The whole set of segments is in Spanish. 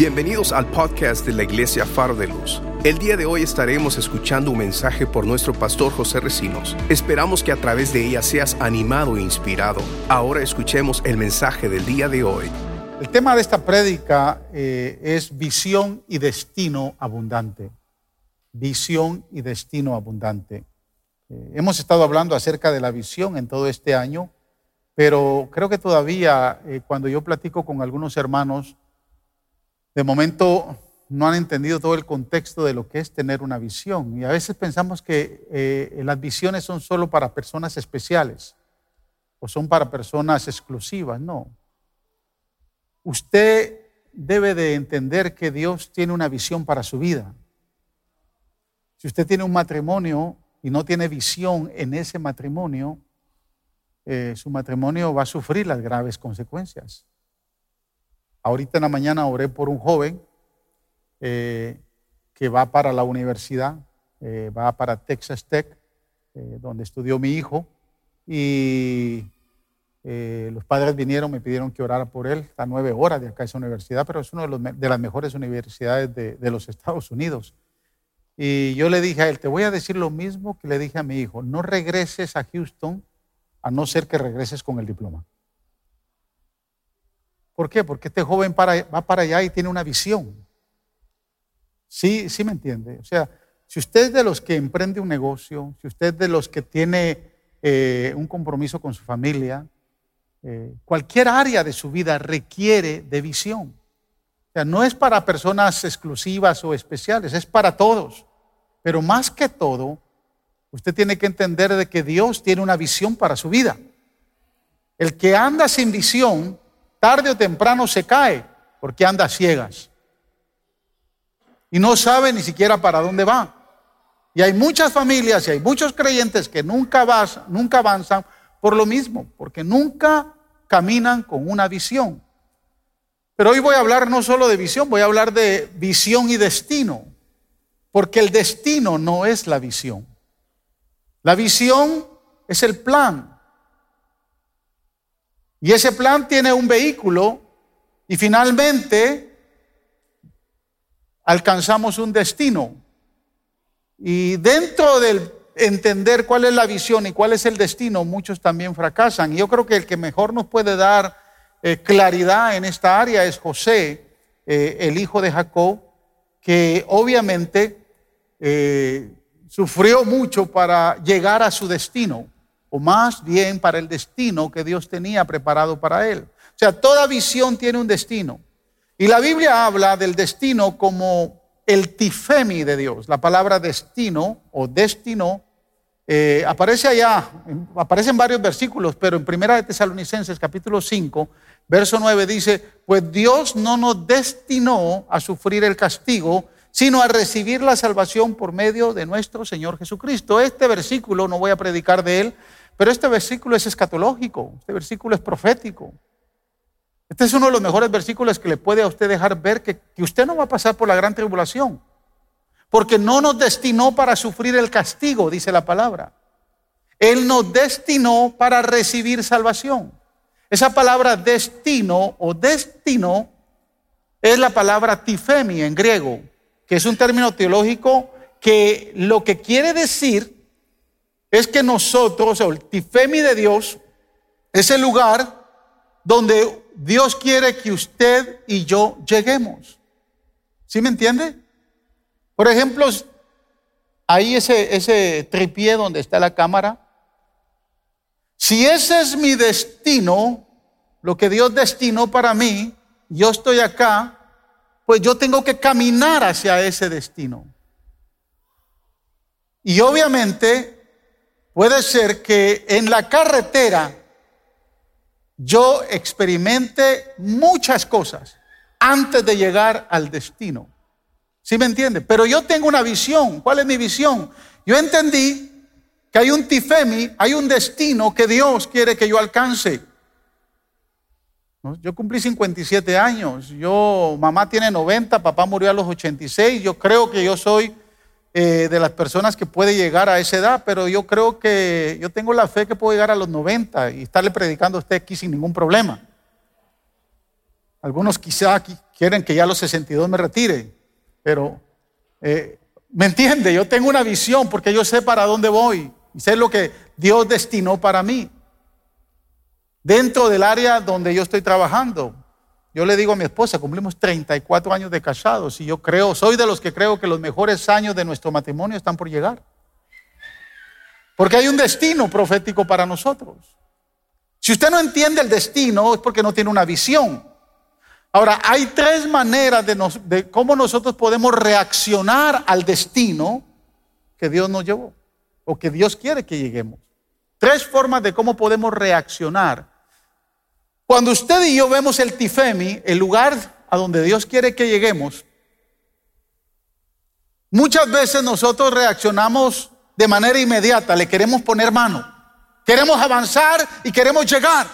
Bienvenidos al podcast de la Iglesia Faro de Luz. El día de hoy estaremos escuchando un mensaje por nuestro pastor José Recinos. Esperamos que a través de ella seas animado e inspirado. Ahora escuchemos el mensaje del día de hoy. El tema de esta prédica eh, es visión y destino abundante. Visión y destino abundante. Eh, hemos estado hablando acerca de la visión en todo este año, pero creo que todavía eh, cuando yo platico con algunos hermanos, de momento no han entendido todo el contexto de lo que es tener una visión. Y a veces pensamos que eh, las visiones son solo para personas especiales o son para personas exclusivas. No. Usted debe de entender que Dios tiene una visión para su vida. Si usted tiene un matrimonio y no tiene visión en ese matrimonio, eh, su matrimonio va a sufrir las graves consecuencias. Ahorita en la mañana oré por un joven eh, que va para la universidad, eh, va para Texas Tech, eh, donde estudió mi hijo, y los padres vinieron, me pidieron que orara por él, está nueve horas de acá esa universidad, pero es una de, las mejores universidades de, de los Estados Unidos. Y yo le dije a él, te voy a decir lo mismo que le dije a mi hijo, no regreses a Houston a no ser que regreses con el diploma. ¿Por qué? Porque este joven va para allá y tiene una visión. Sí, sí me entiende. O sea, si usted es de los que emprende un negocio, si usted es de los que tiene eh, un compromiso con su familia, eh, cualquier área de su vida requiere de visión. O sea, no es para personas exclusivas o especiales, es para todos. Pero más que todo, usted tiene que entender de que Dios tiene una visión para su vida. El que anda sin visión tarde o temprano se cae porque anda ciegas. Y no sabe ni siquiera para dónde va. Y hay muchas familias y hay muchos creyentes que nunca, vas, nunca avanzan por lo mismo, porque nunca caminan con una visión. Pero hoy voy a hablar no solo de visión, voy a hablar de visión y destino, porque el destino no es la visión. La visión es el plan, y ese plan tiene un vehículo y finalmente alcanzamos un destino. Y dentro del entender cuál es la visión y cuál es el destino, muchos también fracasan. Y yo creo que el que mejor nos puede dar eh, claridad en esta área es José, eh, el hijo de Jacob, que obviamente eh, sufrió mucho para llegar a su destino o más bien para el destino que Dios tenía preparado para él. O sea, toda visión tiene un destino. Y la Biblia habla del destino como el tifemi de Dios. La palabra destino o destino eh, aparece allá, aparece en varios versículos, pero en Primera de Tesalonicenses capítulo 5, verso 9 dice, pues Dios no nos destinó a sufrir el castigo, sino a recibir la salvación por medio de nuestro Señor Jesucristo. Este versículo, no voy a predicar de él, pero este versículo es escatológico, este versículo es profético. Este es uno de los mejores versículos que le puede a usted dejar ver que, usted no va a pasar por la gran tribulación, porque no nos destinó para sufrir el castigo, dice la palabra. Él nos destinó para recibir salvación. Esa palabra destino o destino es la palabra tifemi en griego, que es un término teológico que lo que quiere decir es que nosotros, el tifemi de Dios, es el lugar donde Dios quiere que usted y yo lleguemos. ¿Sí me entiende? Por ejemplo, ahí ese, ese tripié donde está la cámara. Si ese es mi destino, lo que Dios destinó para mí, yo estoy acá, pues yo tengo que caminar hacia ese destino. Y obviamente Puede ser que en la carretera yo experimente muchas cosas antes de llegar al destino. ¿Sí me entiende? Pero yo tengo una visión. ¿Cuál es mi visión? Yo entendí que hay un tifemi, hay un destino que Dios quiere que yo alcance. Yo cumplí 57 años, yo, mamá tiene 90, papá murió a los 86, yo creo que yo soy eh, de las personas que puede llegar a esa edad, pero yo creo que yo tengo la fe que puedo llegar a los 90 y estarle predicando a usted aquí sin ningún problema. Algunos quizá quieren que ya a los 62 me retire, pero eh, me entiende, yo tengo una visión porque yo sé para dónde voy y sé lo que Dios destinó para mí. Dentro del área donde yo estoy trabajando, yo le digo a mi esposa, cumplimos 34 años de casados y yo creo, soy de los que creo que los mejores años de nuestro matrimonio están por llegar. Porque hay un destino profético para nosotros. Si usted no entiende el destino es porque no tiene una visión. Ahora, hay tres maneras de, cómo nosotros podemos reaccionar al destino que Dios nos llevó o que Dios quiere que lleguemos. Tres formas de cómo podemos reaccionar cuando usted y yo vemos el Tifemi, el lugar a donde Dios quiere que lleguemos, muchas veces nosotros reaccionamos de manera inmediata, le queremos poner mano, queremos avanzar y queremos llegar.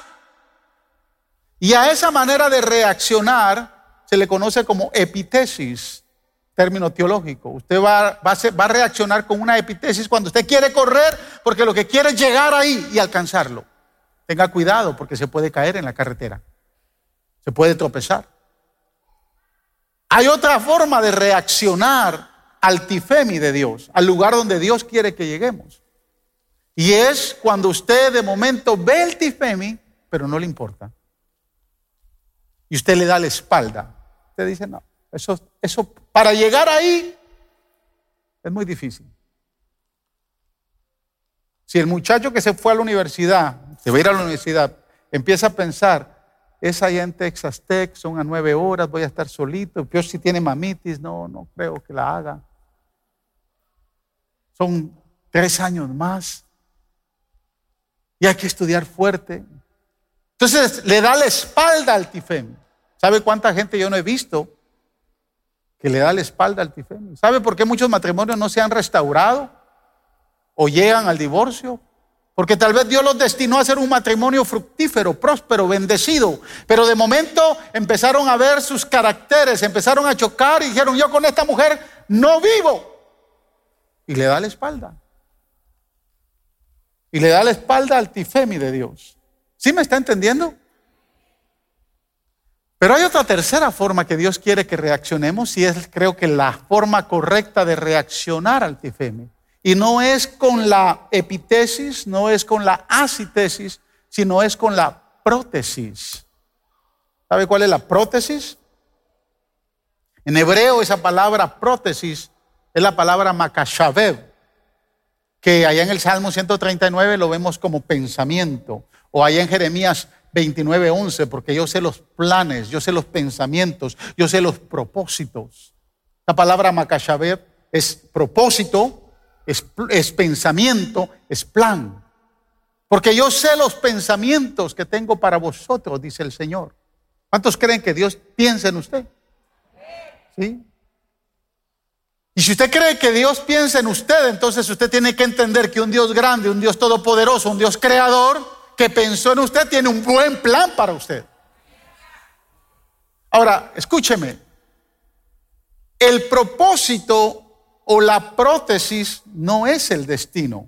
Y a esa manera de reaccionar se le conoce como epitesis, término teológico. Usted va, va, a va a reaccionar con una epitesis cuando usted quiere correr porque lo que quiere es llegar ahí y alcanzarlo. Tenga cuidado porque se puede caer en la carretera. Se puede tropezar. Hay otra forma de reaccionar al tifemi de Dios, al lugar donde Dios quiere que lleguemos. Y es cuando usted de momento ve el tifemi, pero no le importa. Y usted le da la espalda. Usted dice, no, eso, eso para llegar ahí es muy difícil. Si el muchacho que se fue a la universidad se va a ir a la universidad, empieza a pensar, es allá en Texas Tech, son a nueve horas, voy a estar solito, peor si tiene mamitis, no, no creo que la haga. Son tres años más. Y hay que estudiar fuerte. Entonces le da la espalda al tifem. ¿Sabe cuánta gente yo no he visto que le da la espalda al tifem? ¿Sabe por qué muchos matrimonios no se han restaurado o llegan al divorcio? Porque tal vez Dios los destinó a ser un matrimonio fructífero, próspero, bendecido. Pero de momento empezaron a ver sus caracteres, empezaron a chocar y dijeron, yo con esta mujer no vivo. Y le da la espalda. Y le da la espalda al tifemi de Dios. ¿Sí me está entendiendo? Pero hay otra tercera forma que Dios quiere que reaccionemos y es creo que la forma correcta de reaccionar al tifemi. Y no es con la epitesis, no es con la asitesis, sino es con la prótesis. ¿Sabe cuál es la prótesis? En hebreo esa palabra prótesis es la palabra makashavev, que allá en el Salmo 139 lo vemos como pensamiento, o allá en Jeremías 29, 11, porque yo sé los planes, yo sé los pensamientos, yo sé los propósitos. La palabra makashavev es propósito, es, pensamiento, es plan. Porque yo sé los pensamientos que tengo para vosotros, dice el Señor. ¿Cuántos creen que Dios piensa en usted? ¿Sí? Y si usted cree que Dios piensa en usted, entonces usted tiene que entender que un Dios grande, un Dios todopoderoso, un Dios creador, que pensó en usted, tiene un buen plan para usted. Ahora, escúcheme. El propósito o la prótesis no es el destino.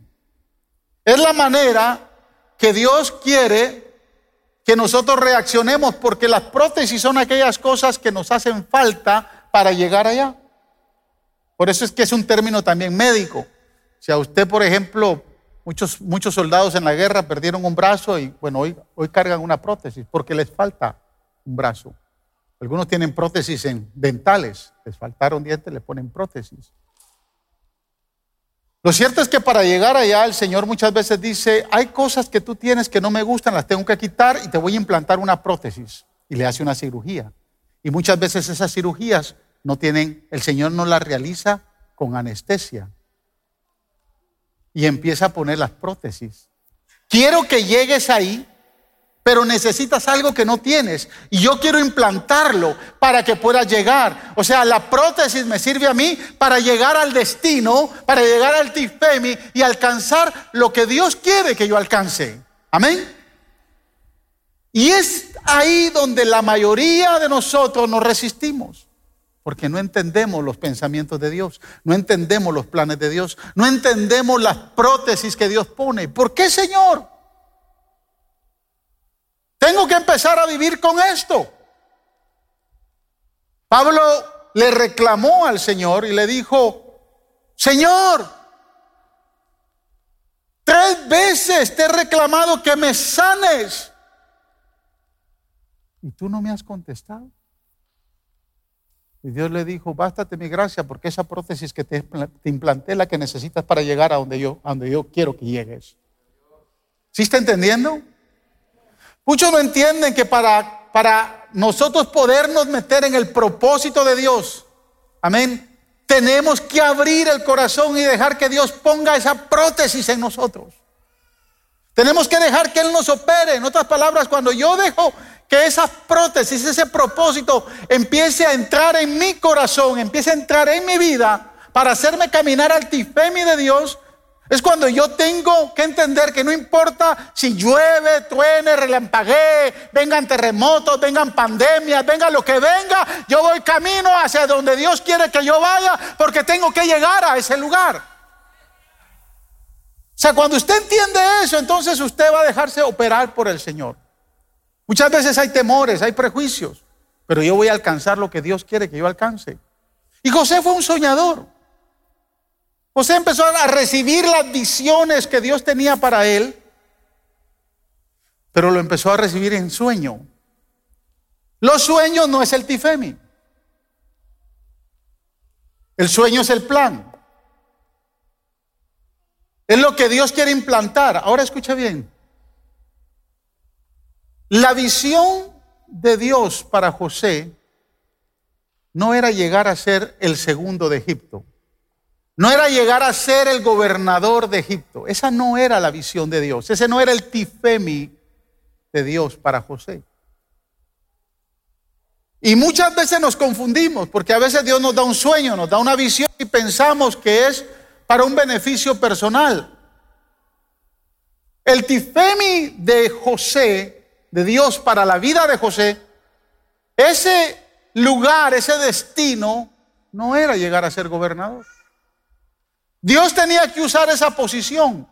Es la manera que Dios quiere que nosotros reaccionemos porque las prótesis son aquellas cosas que nos hacen falta para llegar allá. Por eso es que es un término también médico. Si a usted, por ejemplo, muchos, muchos soldados en la guerra perdieron un brazo y bueno, hoy, hoy cargan una prótesis porque les falta un brazo. Algunos tienen prótesis en dentales, les faltaron dientes, le ponen prótesis. Lo cierto es que para llegar allá el Señor muchas veces dice, hay cosas que tú tienes que no me gustan, las tengo que quitar y te voy a implantar una prótesis. Y le hace una cirugía. Y muchas veces esas cirugías no tienen, el Señor no las realiza con anestesia. Y empieza a poner las prótesis. Quiero que llegues ahí pero necesitas algo que no tienes y yo quiero implantarlo para que puedas llegar. O sea, la prótesis me sirve a mí para llegar al destino, para llegar al tifemi y alcanzar lo que Dios quiere que yo alcance. Amén. Y es ahí donde la mayoría de nosotros nos resistimos. Porque no entendemos los pensamientos de Dios, no entendemos los planes de Dios, no entendemos las prótesis que Dios pone. ¿Por qué, Señor? Tengo que empezar a vivir con esto. Pablo le reclamó al Señor y le dijo, Señor, tres veces te he reclamado que me sanes y tú no me has contestado. Y Dios le dijo, bástate mi gracia porque esa prótesis que te, implanté es la que necesitas para llegar a donde yo, a donde yo quiero que llegues. ¿Sí está entendiendo? Muchos no entienden que para, para nosotros podernos meter en el propósito de Dios, amén, tenemos que abrir el corazón y dejar que Dios ponga esa prótesis en nosotros. Tenemos que dejar que Él nos opere. En otras palabras, cuando yo dejo que esa prótesis, ese propósito empiece a entrar en mi corazón, empiece a entrar en mi vida para hacerme caminar al tifemi de Dios, es cuando yo tengo que entender que no importa si llueve, truene, relampaguee, vengan terremotos, vengan pandemias, venga lo que venga, yo voy camino hacia donde Dios quiere que yo vaya porque tengo que llegar a ese lugar. O sea, cuando usted entiende eso, entonces usted va a dejarse operar por el Señor. Muchas veces hay temores, hay prejuicios, pero yo voy a alcanzar lo que Dios quiere que yo alcance. Y José fue un soñador. José empezó a recibir las visiones que Dios tenía para él, pero lo empezó a recibir en sueño. Los sueños no es el tifemi. El sueño es el plan. Es lo que Dios quiere implantar. Ahora escucha bien. La visión de Dios para José no era llegar a ser el segundo de Egipto. No era llegar a ser el gobernador de Egipto. Esa no era la visión de Dios. Ese no era el tifemi de Dios para José. Y muchas veces nos confundimos porque a veces Dios nos da un sueño, nos da una visión y pensamos que es para un beneficio personal. El tifemi de José de Dios para la vida de José, ese lugar, ese destino, no era llegar a ser gobernador. Dios tenía que usar esa posición,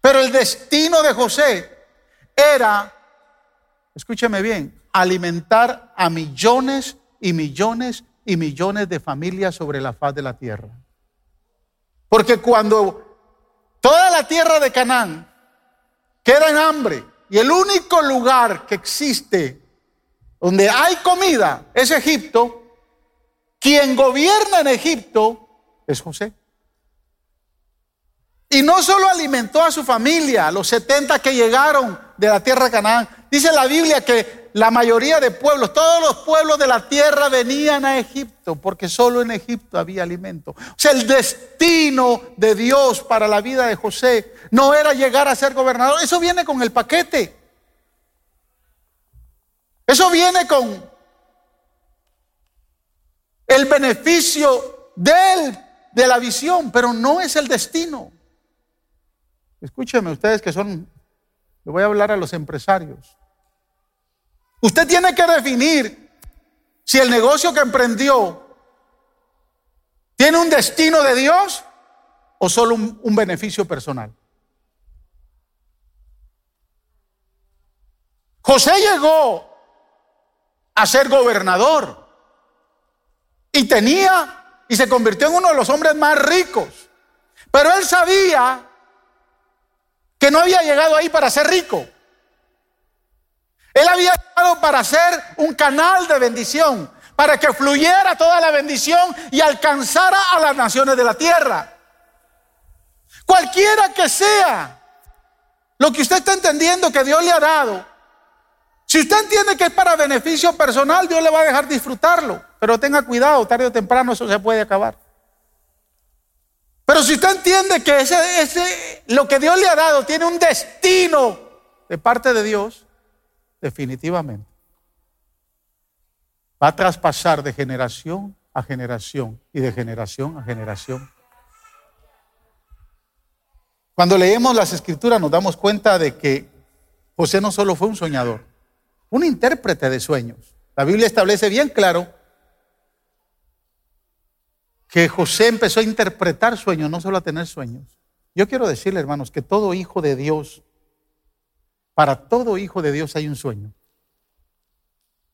pero el destino de José era, escúcheme bien, alimentar a millones y millones y millones de familias sobre la faz de la tierra. Porque cuando toda la tierra de Canaán queda en hambre, y el único lugar que existe donde hay comida es Egipto. Quien gobierna en Egipto es José. Y no solo alimentó a su familia, los 70 que llegaron de la tierra de Canaán. Dice la Biblia que la mayoría de pueblos, todos los pueblos de la tierra venían a Egipto, porque solo en Egipto había alimento. O sea, el destino de Dios para la vida de José no era llegar a ser gobernador. Eso viene con el paquete. Eso viene con el beneficio de de la visión, pero no es el destino. Escúcheme ustedes que son, le voy a hablar a los empresarios. Usted tiene que definir si el negocio que emprendió tiene un destino de Dios o solo un, un beneficio personal. José llegó a ser gobernador y tenía y se convirtió en uno de los hombres más ricos. Pero él sabía que no había llegado ahí para ser rico. Él había llegado para ser un canal de bendición, para que fluyera toda la bendición y alcanzara a las naciones de la tierra. Cualquiera que sea lo que usted está entendiendo que Dios le ha dado, si usted entiende que es para beneficio personal, Dios le va a dejar disfrutarlo. Pero tenga cuidado, tarde o temprano eso se puede acabar. Pero si usted entiende que ese, ese, lo que Dios le ha dado tiene un destino de parte de Dios, definitivamente va a traspasar de generación a generación y de generación a generación. Cuando leemos las escrituras nos damos cuenta de que José no solo fue un soñador, un intérprete de sueños. La Biblia establece bien claro que José empezó a interpretar sueños, no solo a tener sueños. Yo quiero decirle, hermanos, que todo hijo de Dios, para todo hijo de Dios hay un sueño.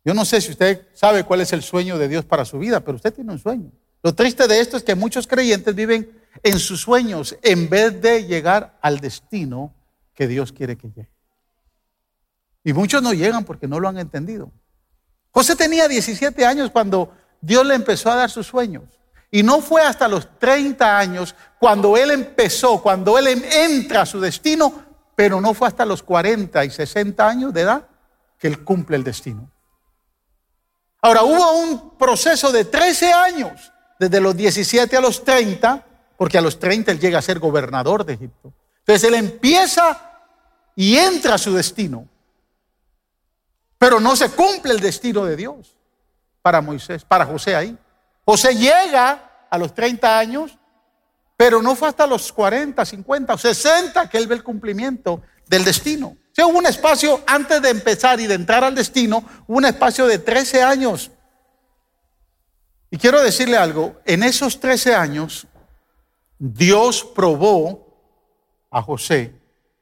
Yo no sé si usted sabe cuál es el sueño de Dios para su vida, pero usted tiene un sueño. Lo triste de esto es que muchos creyentes viven en sus sueños en vez de llegar al destino que Dios quiere que llegue. Y muchos no llegan porque no lo han entendido. José tenía 17 años cuando Dios le empezó a dar sus sueños. Y no fue hasta los 30 años cuando él empezó, cuando él entra a su destino, pero no fue hasta los 40 y 60 años de edad que él cumple el destino. Ahora, hubo un proceso de 13 años, desde los 17 a los 30, porque a los 30 él llega a ser gobernador de Egipto. Entonces él empieza y entra a su destino. Pero no se cumple el destino de Dios para Moisés, para José ahí. José llega a los 30 años, pero no fue hasta los 40, 50 o 60 que él ve el cumplimiento del destino. O sea, hubo un espacio antes de empezar y de entrar al destino, hubo un espacio de 13 años. Y quiero decirle algo, en esos 13 años, Dios probó a José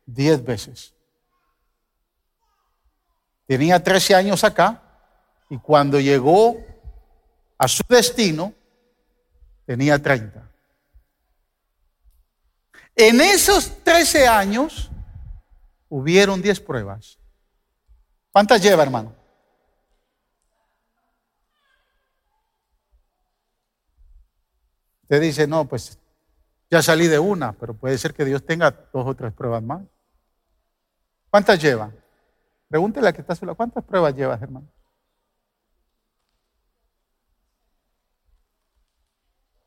10 veces. Tenía 13 años acá y cuando llegó a su destino tenía 30. En esos 13 años hubieron 10 pruebas. ¿Cuántas lleva, hermano? Usted dice, no, pues ya salí de una, pero puede ser que Dios tenga dos o tres pruebas más. ¿Cuántas lleva? Pregúntele a que está sola, ¿cuántas pruebas llevas, hermano?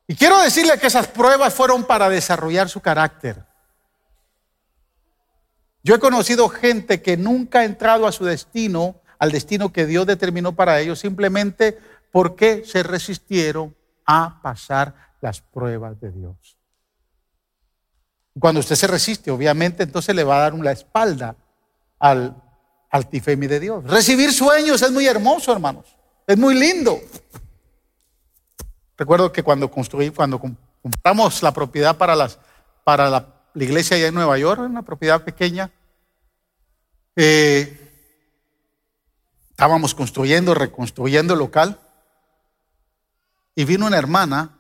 Y quiero decirle que esas pruebas fueron para desarrollar su carácter. Yo he conocido gente que nunca ha entrado a su destino, al destino que Dios determinó para ellos, simplemente porque se resistieron a pasar las pruebas de Dios. Cuando usted se resiste, obviamente, entonces le va a dar una espalda al altifemi de Dios. Recibir sueños es muy hermoso, hermanos. Es muy lindo. Recuerdo que cuando construí, cuando compramos la propiedad para, para la, iglesia allá en Nueva York, una propiedad pequeña, eh, estábamos construyendo, reconstruyendo el local, y vino una hermana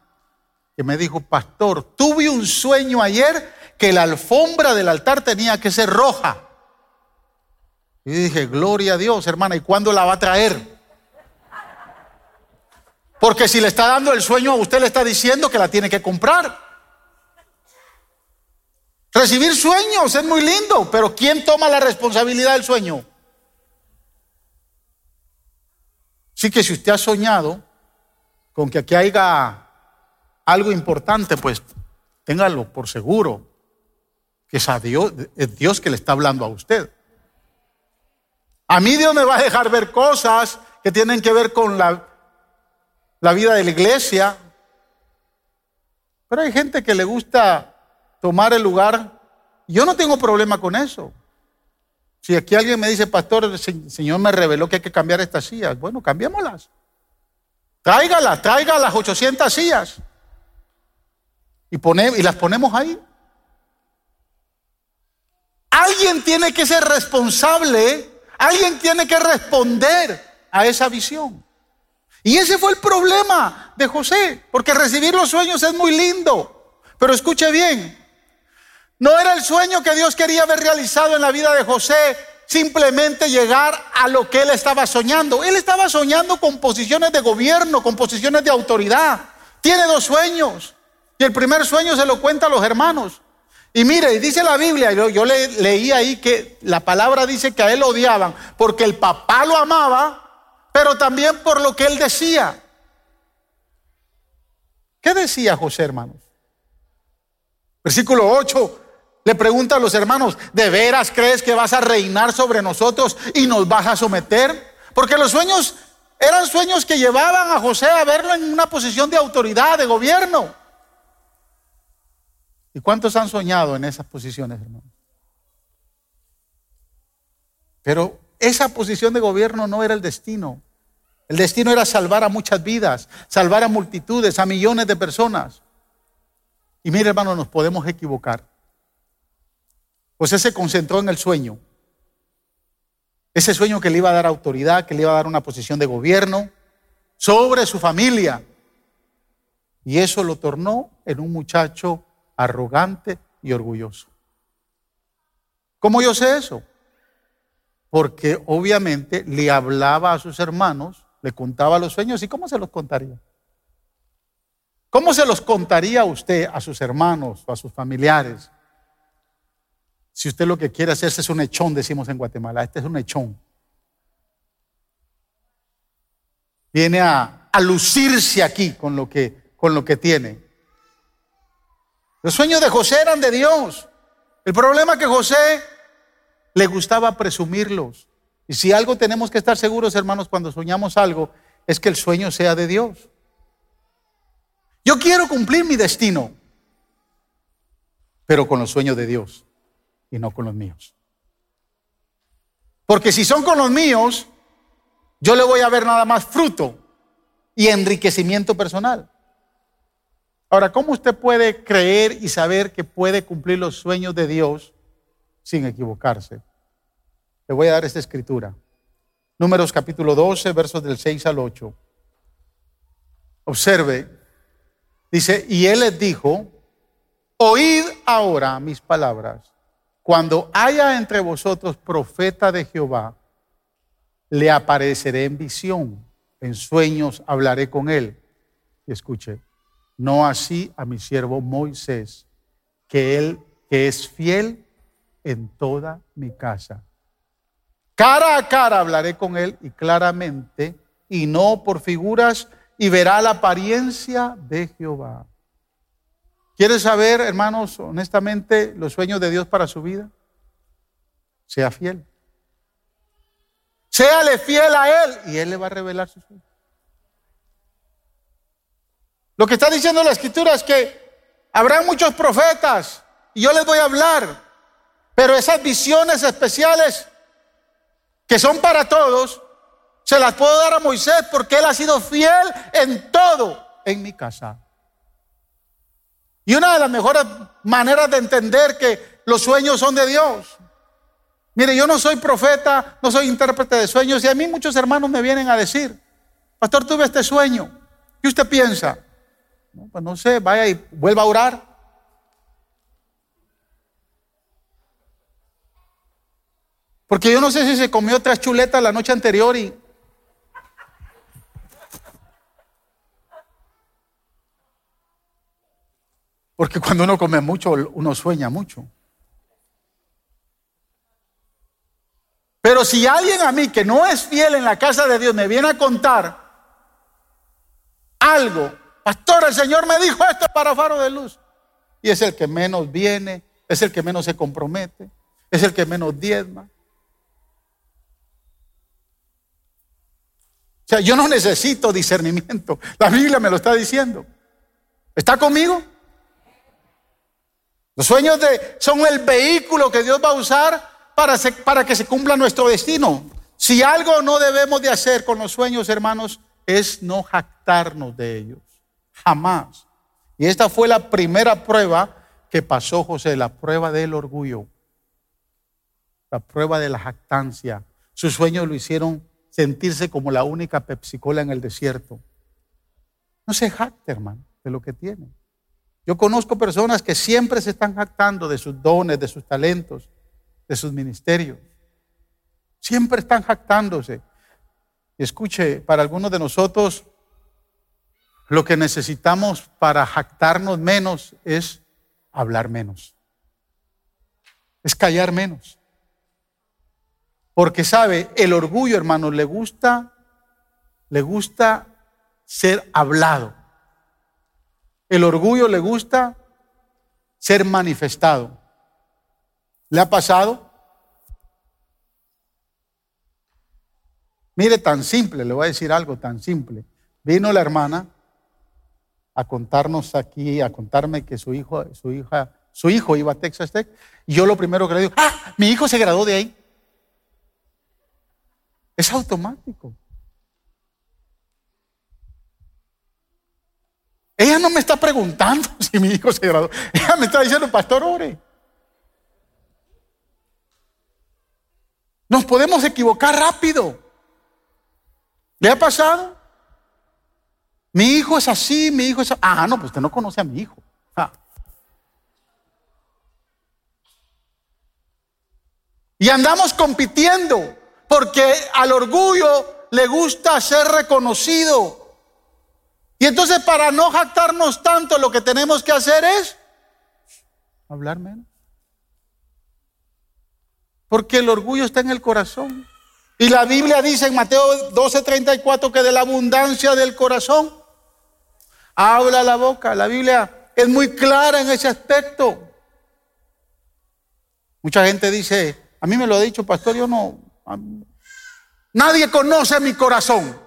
que me dijo, pastor, tuve un sueño ayer que la alfombra del altar tenía que ser roja. Y dije, gloria a Dios, hermana, ¿y cuándo la va a traer? Porque si le está dando el sueño a usted, le está diciendo que la tiene que comprar. Recibir sueños es muy lindo, pero ¿quién toma la responsabilidad del sueño? Sí que si usted ha soñado con que aquí haya algo importante, pues téngalo por seguro, que es, Dios, es Dios que le está hablando a usted. A mí Dios me va a dejar ver cosas que tienen que ver con la, la vida de la iglesia. Pero hay gente que le gusta tomar el lugar. Yo no tengo problema con eso. Si aquí alguien me dice, pastor, el Señor me reveló que hay que cambiar estas sillas, bueno, cambiémoslas. Tráigalas, traiga las 800 sillas. Y, y las ponemos ahí. Alguien tiene que ser responsable Alguien tiene que responder a esa visión. Y ese fue el problema de José, porque recibir los sueños es muy lindo. Pero escuche bien, no era el sueño que Dios quería haber realizado en la vida de José simplemente llegar a lo que él estaba soñando. Él estaba soñando con posiciones de gobierno, con posiciones de autoridad. Tiene dos sueños. Y el primer sueño se lo cuenta a los hermanos. Y mire, dice la Biblia, yo, yo le, leí ahí que la palabra dice que a él odiaban porque el papá lo amaba, pero también por lo que él decía. ¿Qué decía José, hermanos? Versículo 8 le pregunta a los hermanos, ¿de veras crees que vas a reinar sobre nosotros y nos vas a someter? Porque los sueños eran sueños que llevaban a José a verlo en una posición de autoridad, de gobierno. ¿Y cuántos han soñado en esas posiciones, hermano? Pero esa posición de gobierno no era el destino. El destino era salvar a muchas vidas, salvar a multitudes, a millones de personas. Y mire, hermano, nos podemos equivocar. José se concentró en el sueño. Ese sueño que le iba a dar autoridad, que le iba a dar una posición de gobierno sobre su familia. Y eso lo tornó en un muchacho arrogante y orgulloso. ¿Cómo yo sé eso? Porque obviamente le hablaba a sus hermanos, le contaba los sueños y ¿cómo se los contaría? ¿Cómo se los contaría usted a sus hermanos o a sus familiares? Si usted lo que quiere hacerse es un echón, decimos en Guatemala, este es un echón. Viene a, lucirse aquí con lo, que, con lo que tiene. Los sueños de José eran de Dios. El problema es que José le gustaba presumirlos. Y si algo tenemos que estar seguros, hermanos, cuando soñamos algo, es que el sueño sea de Dios. Yo quiero cumplir mi destino, pero con los sueños de Dios y no con los míos. Porque si son con los míos, yo le voy a ver nada más fruto y enriquecimiento personal. Ahora, ¿cómo usted puede creer y saber que puede cumplir los sueños de Dios sin equivocarse? Le voy a dar esta escritura. Números capítulo 12, versos del 6 al 8. Observe Dice, y él les dijo, oíd ahora mis palabras. Cuando haya entre vosotros profeta de Jehová, le apareceré en visión, en sueños hablaré con él. Y escuche, no así a mi siervo Moisés, que él que es fiel en toda mi casa. Cara a cara hablaré con él y claramente, y no por figuras y verá la apariencia de Jehová. ¿Quiere saber, hermanos, honestamente, los sueños de Dios para su vida? Sea fiel. Séale fiel a Él y Él le va a revelar sus sueños. Lo que está diciendo la Escritura es que habrá muchos profetas y yo les voy a hablar, pero esas visiones especiales que son para todos, se las puedo dar a Moisés porque él ha sido fiel en todo en mi casa. Y una de las mejores maneras de entender que los sueños son de Dios. Mire, yo no soy profeta, no soy intérprete de sueños y a mí muchos hermanos me vienen a decir, pastor, tuve este sueño. ¿Qué usted piensa? No, pues no sé, vaya y vuelva a orar. Porque yo no sé si se comió tres chuletas la noche anterior y Porque cuando uno come mucho, uno sueña mucho. Pero si alguien a mí que no es fiel en la casa de Dios me viene a contar algo, pastor, el Señor me dijo esto para faro de luz. Y es el que menos viene, es el que menos se compromete, es el que menos diezma. O sea, yo no necesito discernimiento. La Biblia me lo está diciendo. ¿Está conmigo? Los sueños de, son el vehículo que Dios va a usar para, para que se cumpla nuestro destino. Si algo no debemos de hacer con los sueños, hermanos, es no jactarnos de ellos. Jamás. Y esta fue la primera prueba que pasó José, la prueba del orgullo, la prueba de la jactancia. Sus sueños lo hicieron sentirse como la única pepsicola en el desierto. No se jacte, hermano, de lo que tiene. Yo conozco personas que siempre se están jactando de sus dones, de sus talentos, de sus ministerios. Siempre están jactándose. Escuche, para algunos de nosotros, lo que necesitamos para jactarnos menos es hablar menos. Es callar menos. Porque sabe, el orgullo, hermano, le gusta, le gusta ser hablado. El orgullo le gusta ser manifestado. ¿Le ha pasado? Mire, tan simple, le voy a decir algo tan simple. Vino la hermana a contarnos aquí, a contarme que su hijo, su hija, su hijo iba a Texas Tech. Y yo lo primero que le digo, ah, mi hijo se graduó de ahí. Es automático. Ella no me está preguntando si mi hijo se graduó. Ella me está diciendo, pastor, ore. Nos podemos equivocar rápido. ¿Le ha pasado? Mi hijo es así, mi hijo es así. Ah, no, pues usted no conoce a mi hijo. Ah. Y andamos compitiendo porque al orgullo le gusta ser reconocido. Y entonces para no jactarnos tanto, lo que tenemos que hacer es hablar menos. Porque el orgullo está en el corazón. Y la Biblia dice en Mateo 12:34 que de la abundancia del corazón habla la boca. La Biblia es muy clara en ese aspecto. Mucha gente dice, a mí me lo ha dicho, pastor, yo no, nadie conoce mi corazón.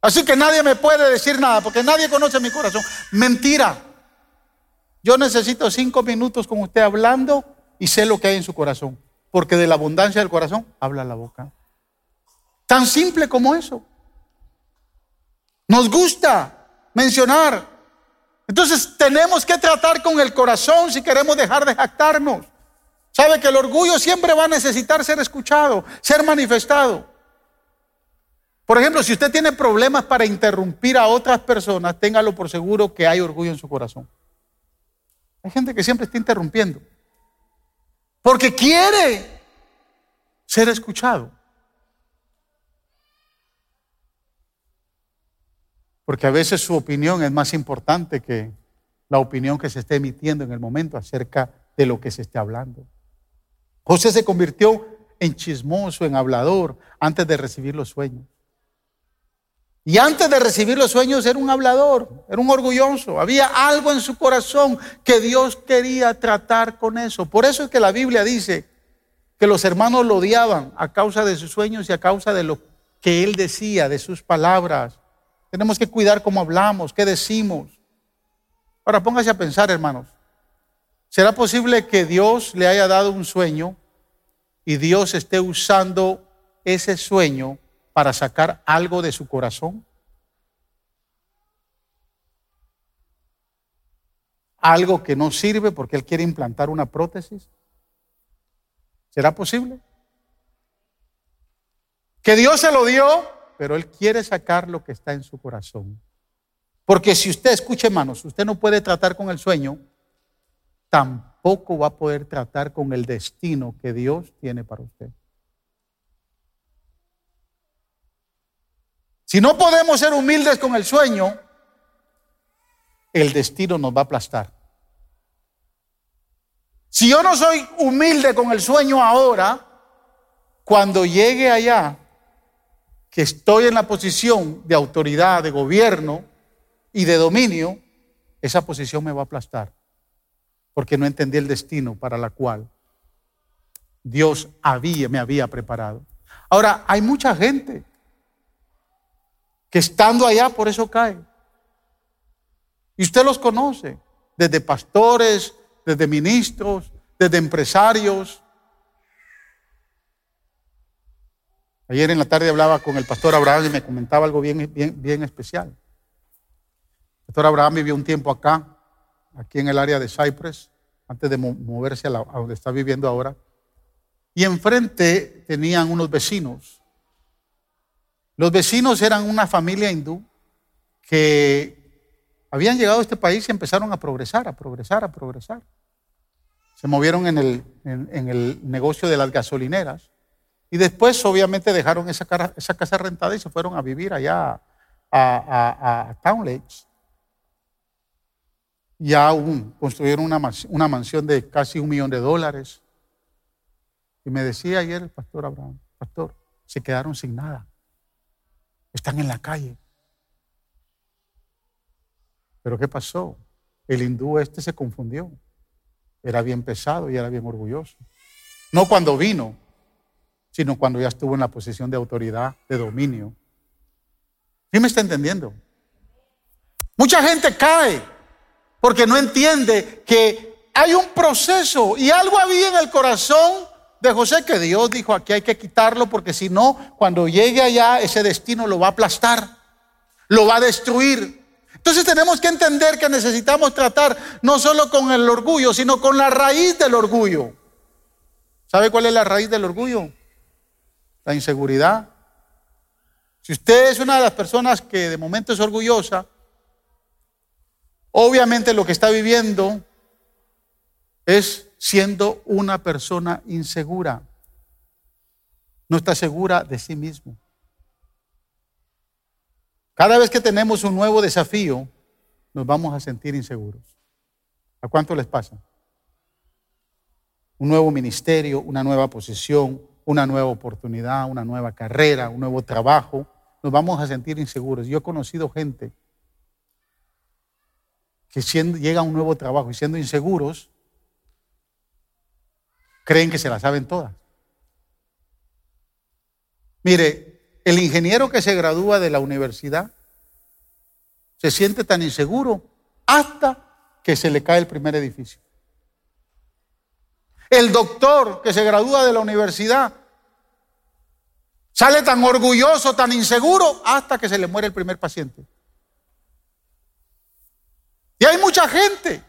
Así que nadie me puede decir nada, porque nadie conoce mi corazón. Mentira. Yo necesito cinco minutos con usted hablando y sé lo que hay en su corazón. Porque de la abundancia del corazón habla la boca. Tan simple como eso. Nos gusta mencionar. Entonces tenemos que tratar con el corazón si queremos dejar de jactarnos. Sabe que el orgullo siempre va a necesitar ser escuchado, ser manifestado. Por ejemplo, si usted tiene problemas para interrumpir a otras personas, téngalo por seguro que hay orgullo en su corazón. Hay gente que siempre está interrumpiendo. Porque quiere ser escuchado. Porque a veces su opinión es más importante que la opinión que se esté emitiendo en el momento acerca de lo que se esté hablando. José se convirtió en chismoso, en hablador, antes de recibir los sueños. Y antes de recibir los sueños era un hablador, era un orgulloso. Había algo en su corazón que Dios quería tratar con eso. Por eso es que la Biblia dice que los hermanos lo odiaban a causa de sus sueños y a causa de lo que él decía, de sus palabras. Tenemos que cuidar cómo hablamos, qué decimos. Ahora póngase a pensar, hermanos. ¿Será posible que Dios le haya dado un sueño y Dios esté usando ese sueño para sacar algo de su corazón? Algo que no sirve porque él quiere implantar una prótesis. ¿Será posible? Que Dios se lo dio, pero él quiere sacar lo que está en su corazón. Porque si usted escuche, hermanos, usted no puede tratar con el sueño, tampoco va a poder tratar con el destino que Dios tiene para usted. Si no podemos ser humildes con el sueño, el destino nos va a aplastar. Si yo no soy humilde con el sueño ahora, cuando llegue allá, que estoy en la posición de autoridad, de gobierno y de dominio, esa posición me va a aplastar, porque no entendí el destino para la cual Dios había, me había preparado. Ahora, hay mucha gente que estando allá por eso cae. Y usted los conoce, desde pastores, desde ministros, desde empresarios. Ayer en la tarde hablaba con el pastor Abraham y me comentaba algo bien, bien, bien especial. El pastor Abraham vivió un tiempo acá, aquí en el área de Cypress, antes de moverse a, a donde está viviendo ahora. Y enfrente tenían unos vecinos los vecinos eran una familia hindú que habían llegado a este país y empezaron a progresar, a progresar, a progresar. Se movieron en el, en, el negocio de las gasolineras y después obviamente dejaron esa, esa casa rentada y se fueron a vivir allá a, a, Town Lakes. Y aún construyeron una, mansión de casi un millón de dólares. Y me decía ayer el pastor Abraham, pastor, se quedaron sin nada. Están en la calle. Pero ¿qué pasó? El hindú este se confundió. Era bien pesado y era bien orgulloso. No cuando vino, sino cuando ya estuvo en la posición de autoridad, de dominio. ¿Sí me está entendiendo? Mucha gente cae porque no entiende que hay un proceso y algo había en el corazón de José que Dios dijo, aquí hay que quitarlo porque si no, cuando llegue allá, ese destino lo va a aplastar, lo va a destruir. Entonces tenemos que entender que necesitamos tratar no solo con el orgullo, sino con la raíz del orgullo. ¿Sabe cuál es la raíz del orgullo? La inseguridad. Si usted es una de las personas que de momento es orgullosa, obviamente lo que está viviendo es siendo una persona insegura. No está segura de sí mismo. Cada vez que tenemos un nuevo desafío, nos vamos a sentir inseguros. ¿A cuánto les pasa? Un nuevo ministerio, una nueva posición, una nueva oportunidad, una nueva carrera, un nuevo trabajo, nos vamos a sentir inseguros. Yo he conocido gente que llega a un nuevo trabajo y siendo inseguros, creen que se la saben todas. Mire, el ingeniero que se gradúa de la universidad se siente tan inseguro hasta que se le cae el primer edificio. El doctor que se gradúa de la universidad sale tan orgulloso, tan inseguro, hasta que se le muere el primer paciente. Y hay mucha gente.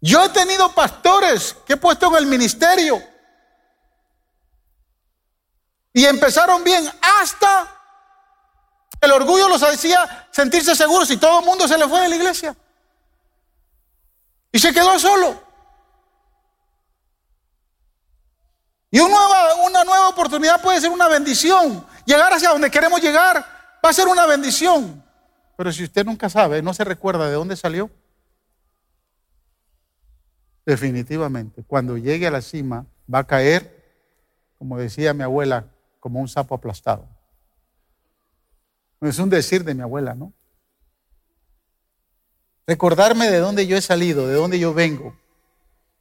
Yo he tenido pastores que he puesto en el ministerio y empezaron bien hasta el orgullo los hacía sentirse seguros y todo el mundo se le fue de la iglesia. Y se quedó solo. Y una nueva, una nueva oportunidad puede ser una bendición. Llegar hacia donde queremos llegar va a ser una bendición. Pero si usted nunca sabe, no se recuerda de dónde salió, definitivamente, cuando llegue a la cima, va a caer, como decía mi abuela, como un sapo aplastado. Es un decir de mi abuela, ¿no? Recordarme de dónde yo he salido, de dónde yo vengo,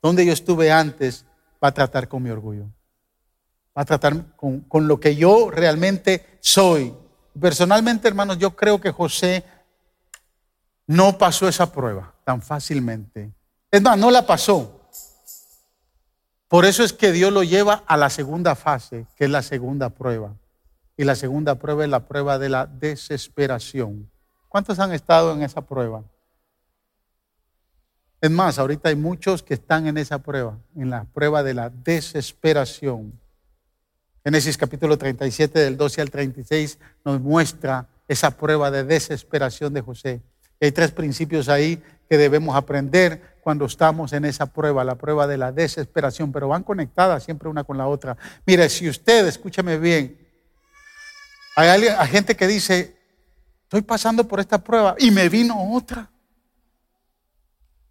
dónde yo estuve antes, va a tratar con mi orgullo. Va a tratar con, con lo que yo realmente soy. Personalmente, hermanos, yo creo que José no pasó esa prueba tan fácilmente. Es más, no la pasó. Por eso es que Dios lo lleva a la segunda fase, que es la segunda prueba. Y la segunda prueba es la prueba de la desesperación. ¿Cuántos han estado en esa prueba? Es más, ahorita hay muchos que están en esa prueba, en la prueba de la desesperación. Génesis capítulo 37 del 12 al 36 nos muestra esa prueba de desesperación de José. hay tres principios ahí que debemos aprender cuando estamos en esa prueba, la prueba de la desesperación, pero van conectadas siempre una con la otra. Mire, si usted, escúchame bien, hay, gente que dice, estoy pasando por esta prueba y me vino otra.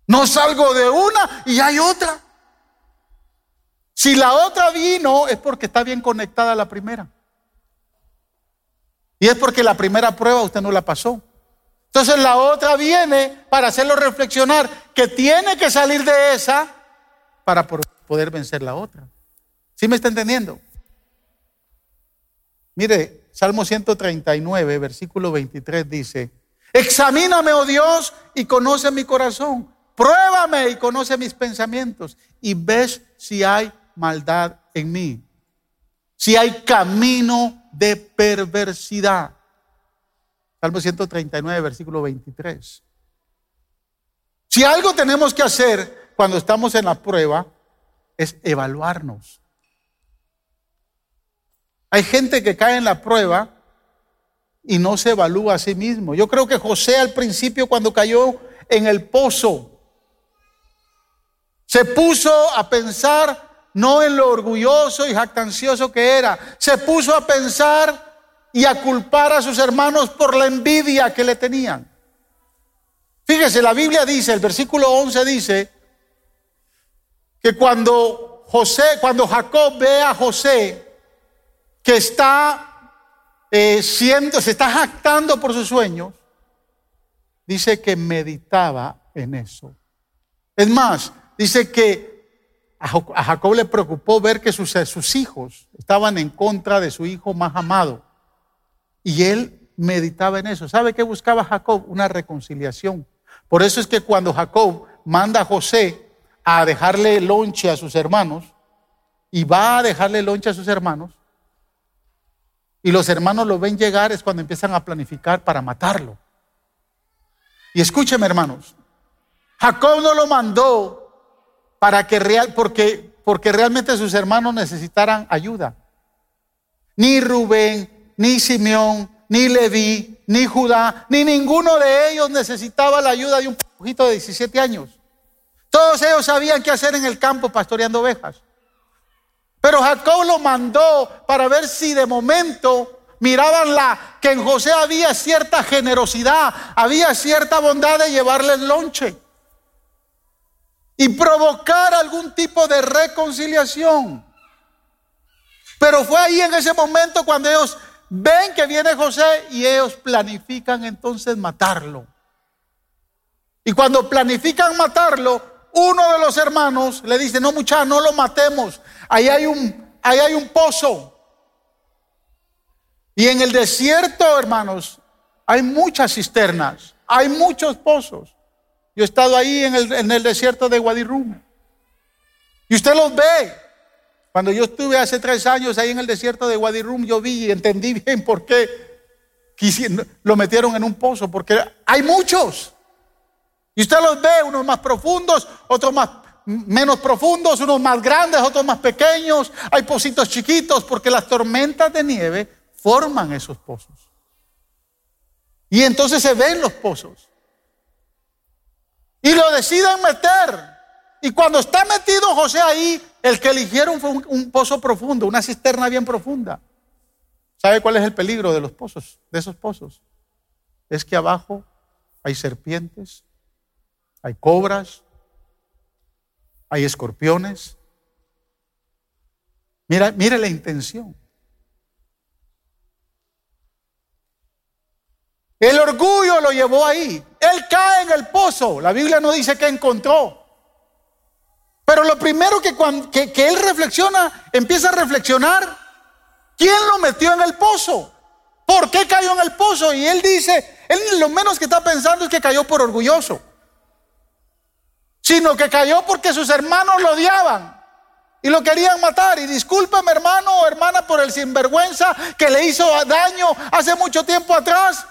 No salgo de una y hay otra. Si la otra vino es porque está bien conectada a la primera. Y es porque la primera prueba usted no la pasó. Entonces la otra viene para hacerlo reflexionar que tiene que salir de esa para poder vencer la otra. ¿Sí me está entendiendo? Mire, Salmo 139, versículo 23 dice, examíname, oh Dios, y conoce mi corazón. Pruébame y conoce mis pensamientos y ves si hay maldad en mí, si hay camino de perversidad. Salmo 139, versículo 23. Si algo tenemos que hacer cuando estamos en la prueba es evaluarnos. Hay gente que cae en la prueba y no se evalúa a sí mismo. Yo creo que José al principio cuando cayó en el pozo, se puso a pensar no en lo orgulloso y jactancioso que era, se puso a pensar y a culpar a sus hermanos por la envidia que le tenían. Fíjese, la Biblia dice, el versículo 11 dice, que cuando José, cuando Jacob ve a José, que está eh, siendo, se está jactando por sus sueños, dice que meditaba en eso. Es más, dice que a Jacob le preocupó ver que sus, hijos estaban en contra de su hijo más amado. Y él meditaba en eso. ¿Sabe qué buscaba Jacob? Una reconciliación. Por eso es que cuando Jacob manda a José a dejarle lonche a sus hermanos, y va a dejarle lonche a sus hermanos, y los hermanos lo ven llegar es cuando empiezan a planificar para matarlo. Y escúcheme, hermanos, Jacob no lo mandó para que real, porque porque realmente sus hermanos necesitaran ayuda. Ni Rubén, ni Simeón, ni Leví, ni Judá, ni ninguno de ellos necesitaba la ayuda de un poquito de 17 años. Todos ellos sabían qué hacer en el campo pastoreando ovejas. Pero Jacob lo mandó para ver si de momento miraban la que en José había cierta generosidad, había cierta bondad de llevarle el lonche y provocar algún tipo de reconciliación. Pero fue ahí en ese momento cuando ellos ven que viene José y ellos planifican entonces matarlo. Y cuando planifican matarlo, uno de los hermanos le dice, no muchachos, no lo matemos, ahí hay un, ahí hay un pozo. Y en el desierto, hermanos, hay muchas cisternas, hay muchos pozos. Yo he estado ahí en el, desierto de Guadirum. Y usted los ve. Cuando yo estuve hace tres años ahí en el desierto de Guadirum, yo vi y entendí bien por qué lo metieron en un pozo, porque hay muchos. Y usted los ve, unos más profundos, otros más menos profundos, unos más grandes, otros más pequeños. Hay pocitos chiquitos, porque las tormentas de nieve forman esos pozos. Y entonces se ven los pozos. Y lo deciden meter. Y cuando está metido José ahí, el que eligieron fue un, pozo profundo, una cisterna bien profunda. ¿Sabe cuál es el peligro de los pozos, de esos pozos? Es que abajo hay serpientes, hay cobras, hay escorpiones. Mira, mire la intención. El orgullo lo llevó ahí. Él cae en el pozo. La Biblia no dice que encontró. Pero lo primero que, que, él reflexiona, empieza a reflexionar, ¿quién lo metió en el pozo? ¿Por qué cayó en el pozo? Y él dice, él lo menos que está pensando es que cayó por orgulloso, sino que cayó porque sus hermanos lo odiaban y lo querían matar. Y discúlpame hermano o hermana por el sinvergüenza que le hizo daño hace mucho tiempo atrás.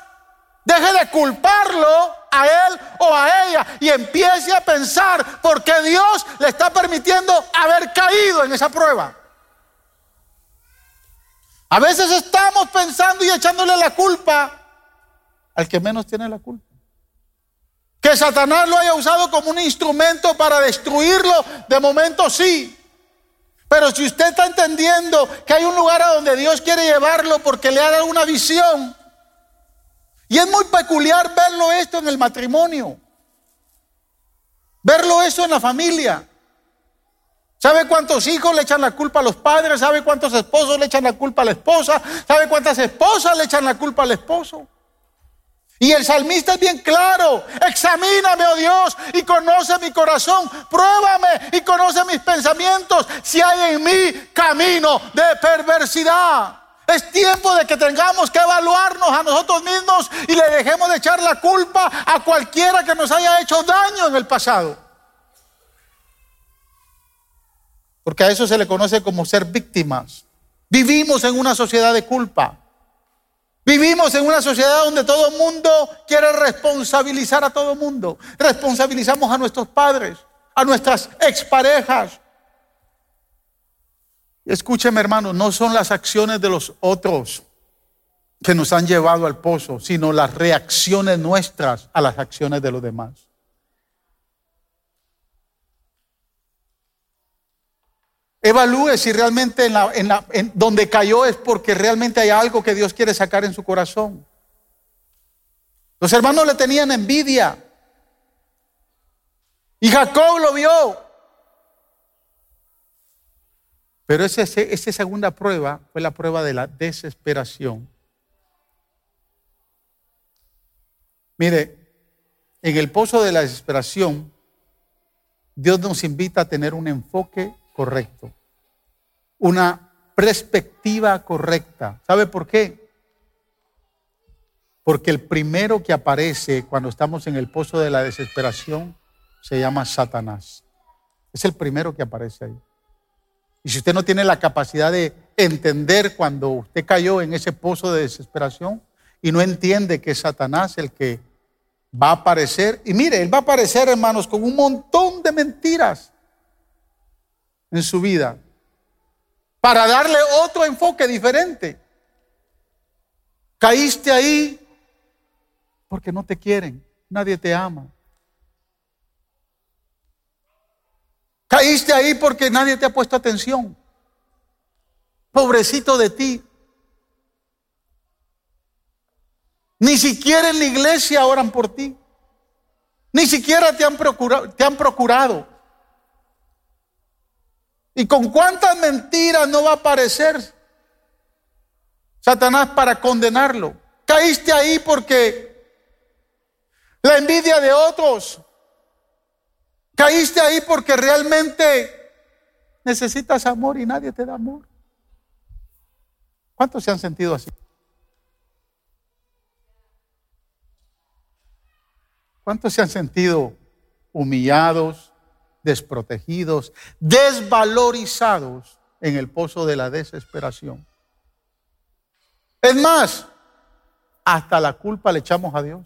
Deje de culparlo a él o a ella y empiece a pensar por qué Dios le está permitiendo haber caído en esa prueba. A veces estamos pensando y echándole la culpa al que menos tiene la culpa. Que Satanás lo haya usado como un instrumento para destruirlo, de momento sí. Pero si usted está entendiendo que hay un lugar a donde Dios quiere llevarlo porque le ha dado una visión, y es muy peculiar verlo esto en el matrimonio. Verlo eso en la familia. ¿Sabe cuántos hijos le echan la culpa a los padres? ¿Sabe cuántos esposos le echan la culpa a la esposa? ¿Sabe cuántas esposas le echan la culpa al esposo? Y el salmista es bien claro, examíname, oh Dios, y conoce mi corazón, pruébame y conoce mis pensamientos, si hay en mí camino de perversidad. Es tiempo de que tengamos que evaluarnos a nosotros mismos y le dejemos de echar la culpa a cualquiera que nos haya hecho daño en el pasado. Porque a eso se le conoce como ser víctimas. Vivimos en una sociedad de culpa. Vivimos en una sociedad donde todo el mundo quiere responsabilizar a todo el mundo. Responsabilizamos a nuestros padres, a nuestras exparejas, Escúcheme hermano, no son las acciones de los otros que nos han llevado al pozo, sino las reacciones nuestras a las acciones de los demás. Evalúe si realmente en, donde cayó es porque realmente hay algo que Dios quiere sacar en su corazón. Los hermanos le tenían envidia. Y Jacob lo vio. Pero esa, segunda prueba fue la prueba de la desesperación. Mire, en el pozo de la desesperación, Dios nos invita a tener un enfoque correcto, una perspectiva correcta. ¿Sabe por qué? Porque el primero que aparece cuando estamos en el pozo de la desesperación se llama Satanás. Es el primero que aparece ahí. Y si usted no tiene la capacidad de entender cuando usted cayó en ese pozo de desesperación y no entiende que es Satanás el que va a aparecer, y mire, él va a aparecer, hermanos, con un montón de mentiras. en su vida para darle otro enfoque diferente. Caíste ahí porque no te quieren, nadie te ama. Caíste ahí porque nadie te ha puesto atención. Pobrecito de ti. Ni siquiera en la iglesia oran por ti. Ni siquiera te han procurado. Te han procurado. ¿Y con cuántas mentiras no va a aparecer Satanás para condenarlo? Caíste ahí porque la envidia de otros. Caíste ahí porque realmente necesitas amor y nadie te da amor. ¿Cuántos se han sentido así? ¿Cuántos se han sentido humillados, desprotegidos, desvalorizados en el pozo de la desesperación? Es más, hasta la culpa le echamos a Dios.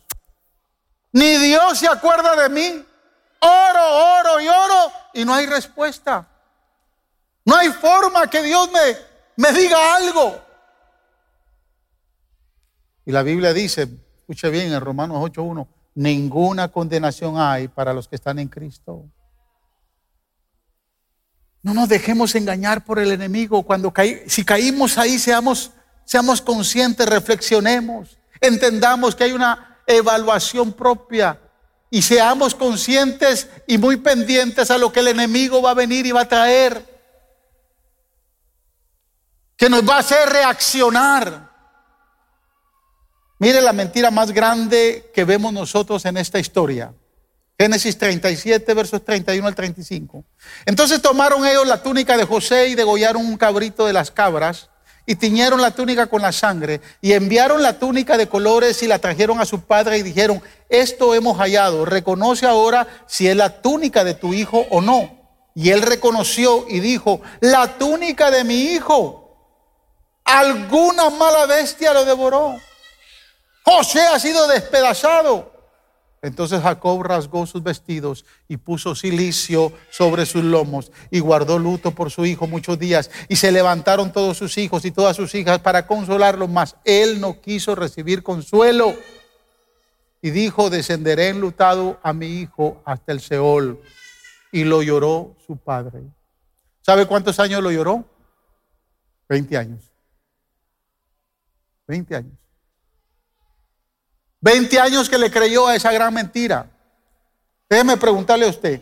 Ni Dios se acuerda de mí. Oro, oro y oro y no hay respuesta. No hay forma que Dios me, me diga algo. Y la Biblia dice, escuche bien en Romanos 8.1, ninguna condenación hay para los que están en Cristo. No nos dejemos engañar por el enemigo. Cuando si caímos ahí, seamos, seamos conscientes, reflexionemos, entendamos que hay una evaluación propia y seamos conscientes y muy pendientes a lo que el enemigo va a venir y va a traer, que nos va a hacer reaccionar. Mire la mentira más grande que vemos nosotros en esta historia. Génesis 37, versos 31 al 35. Entonces tomaron ellos la túnica de José y degollaron un cabrito de las cabras y tiñeron la túnica con la sangre y enviaron la túnica de colores y la trajeron a su padre y dijeron, esto hemos hallado, reconoce ahora si es la túnica de tu hijo o no. Y él reconoció y dijo, la túnica de mi hijo, alguna mala bestia lo devoró. José ha sido despedazado. Entonces Jacob rasgó sus vestidos y puso silicio sobre sus lomos y guardó luto por su hijo muchos días. Y se levantaron todos sus hijos y todas sus hijas para consolarlo, mas él no quiso recibir consuelo. Y dijo, descenderé enlutado a mi hijo hasta el Seol. Y lo lloró su padre. ¿Sabe cuántos años lo lloró? Veinte años. Veinte años. 20 años que le creyó a esa gran mentira. Déjeme preguntarle a usted,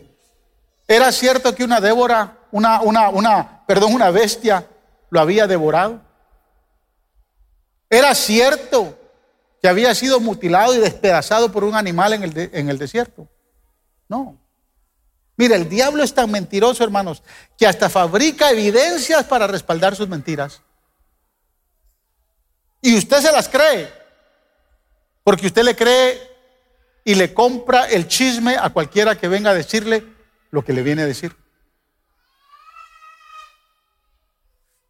¿era cierto que una Débora, una, una, una, perdón, una bestia lo había devorado? ¿Era cierto que había sido mutilado y despedazado por un animal en el, en el desierto? No. Mire, el diablo es tan mentiroso, hermanos, que hasta fabrica evidencias para respaldar sus mentiras. Y usted se las cree. Porque usted le cree y le compra el chisme a cualquiera que venga a decirle lo que le viene a decir.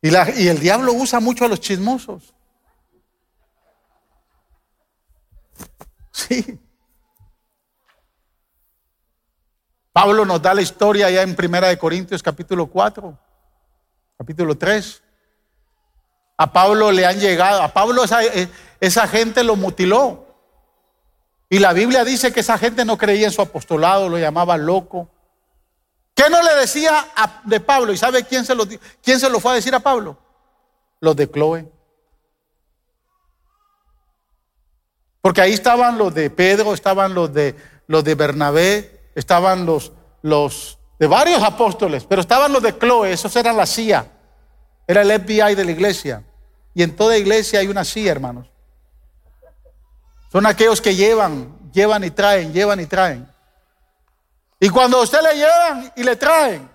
Y el diablo usa mucho a los chismosos. Pablo nos da la historia ya en Primera de Corintios capítulo 4, capítulo 3. A Pablo le han llegado, a Pablo esa, eh, esa gente lo mutiló. Y la Biblia dice que esa gente no creía en su apostolado, lo llamaba loco. ¿Qué no le decía de Pablo? ¿Y sabe quién se, lo, quién se lo fue a decir a Pablo? Los de Chloe. Porque ahí estaban los de Pedro, estaban los de, los de Bernabé, estaban los, los de varios apóstoles, pero estaban los de Chloe, esos eran la CIA, era el FBI de la iglesia. Y en toda iglesia hay una CIA, hermanos. Son aquellos que llevan, llevan y traen, llevan y traen. Y cuando usted le llevan y le traen,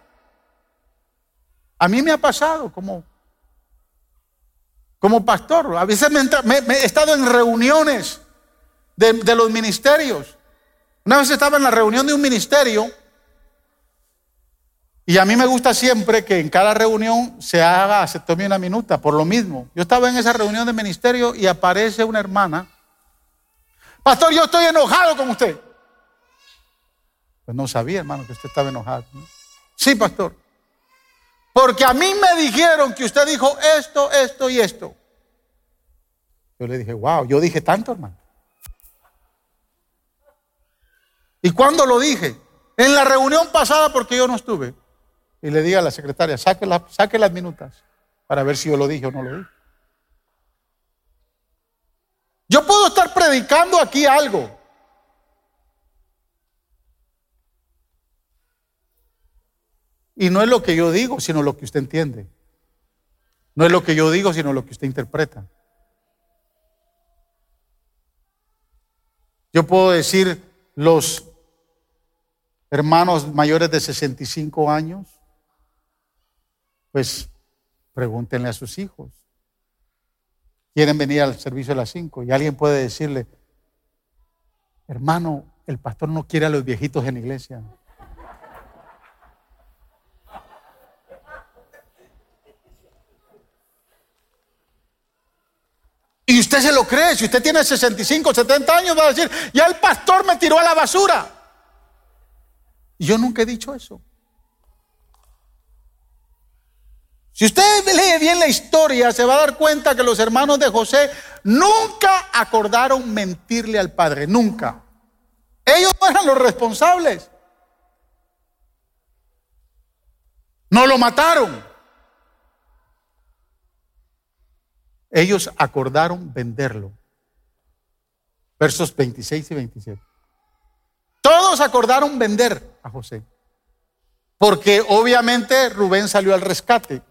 a mí me ha pasado como, como pastor. A veces me, he estado en reuniones de, los ministerios. Una vez estaba en la reunión de un ministerio y a mí me gusta siempre que en cada reunión se haga, se tome una minuta, por lo mismo. Yo estaba en esa reunión de ministerio y aparece una hermana Pastor, yo estoy enojado con usted. Pues no sabía, hermano, que usted estaba enojado. Sí, pastor. Porque a mí me dijeron que usted dijo esto, esto y esto. Yo le dije, wow, yo dije tanto, hermano. ¿Y cuándo lo dije? En la reunión pasada porque yo no estuve. Y le dije a la secretaria, saque, saque las minutas para ver si yo lo dije o no lo dije. Yo puedo estar predicando aquí algo. Y no es lo que yo digo, sino lo que usted entiende. No es lo que yo digo, sino lo que usted interpreta. Yo puedo decir los hermanos mayores de 65 años, pues pregúntenle a sus hijos. Quieren venir al servicio a las 5 y alguien puede decirle, hermano, el pastor no quiere a los viejitos en la iglesia. Y usted se lo cree, si usted tiene 65, 70 años, va a decir, ya el pastor me tiró a la basura. Yo nunca he dicho eso. Si usted lee bien la historia, se va a dar cuenta que los hermanos de José nunca acordaron mentirle al padre, nunca. Ellos no eran los responsables. No lo mataron. Ellos acordaron venderlo. Versos 26 y 27. Todos acordaron vender a José. Porque obviamente Rubén salió al rescate.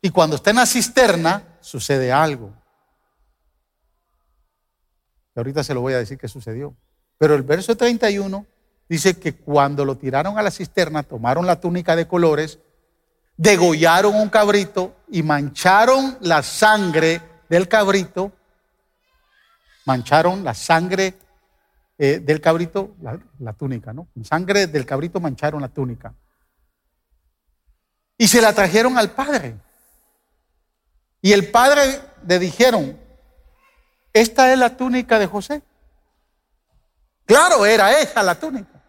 Y cuando está en la cisterna, sucede algo. Y ahorita se lo voy a decir qué sucedió. Pero el verso 31 dice que cuando lo tiraron a la cisterna, tomaron la túnica de colores, degollaron un cabrito y mancharon la sangre del cabrito, mancharon la sangre eh, del cabrito, la, la túnica, ¿no? Con sangre del cabrito mancharon la túnica. Y se la trajeron al padre. Y el padre le dijeron, esta es la túnica de José. Claro, era esa la túnica.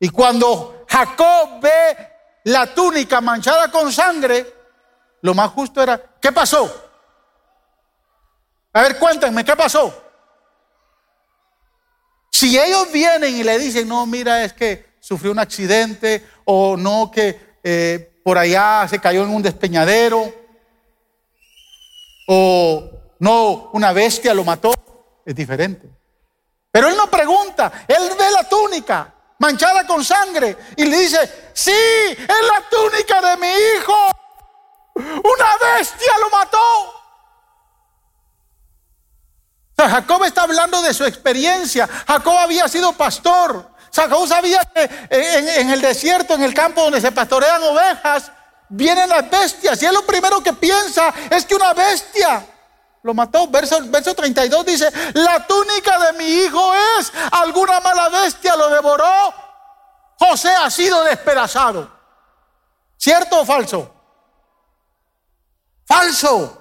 Y cuando Jacob ve la túnica manchada con sangre, lo más justo era, ¿qué pasó? A ver, cuéntenme, ¿qué pasó? Si ellos vienen y le dicen, no, mira, es que sufrió un accidente o no, que eh, por allá se cayó en un despeñadero o no, una bestia lo mató, es diferente. Pero él no pregunta, él ve la túnica manchada con sangre y le dice, sí, es la túnica de mi hijo. Una bestia lo mató. Jacob está hablando de su experiencia. Jacob había sido pastor. Jacob sabía que en, el desierto, en el campo donde se pastorean ovejas, vienen las bestias. Y él lo primero que piensa es que una bestia lo mató. Verso 32 dice, la túnica de mi hijo es, alguna mala bestia lo devoró. José ha sido despedazado. ¿Cierto o falso? Falso.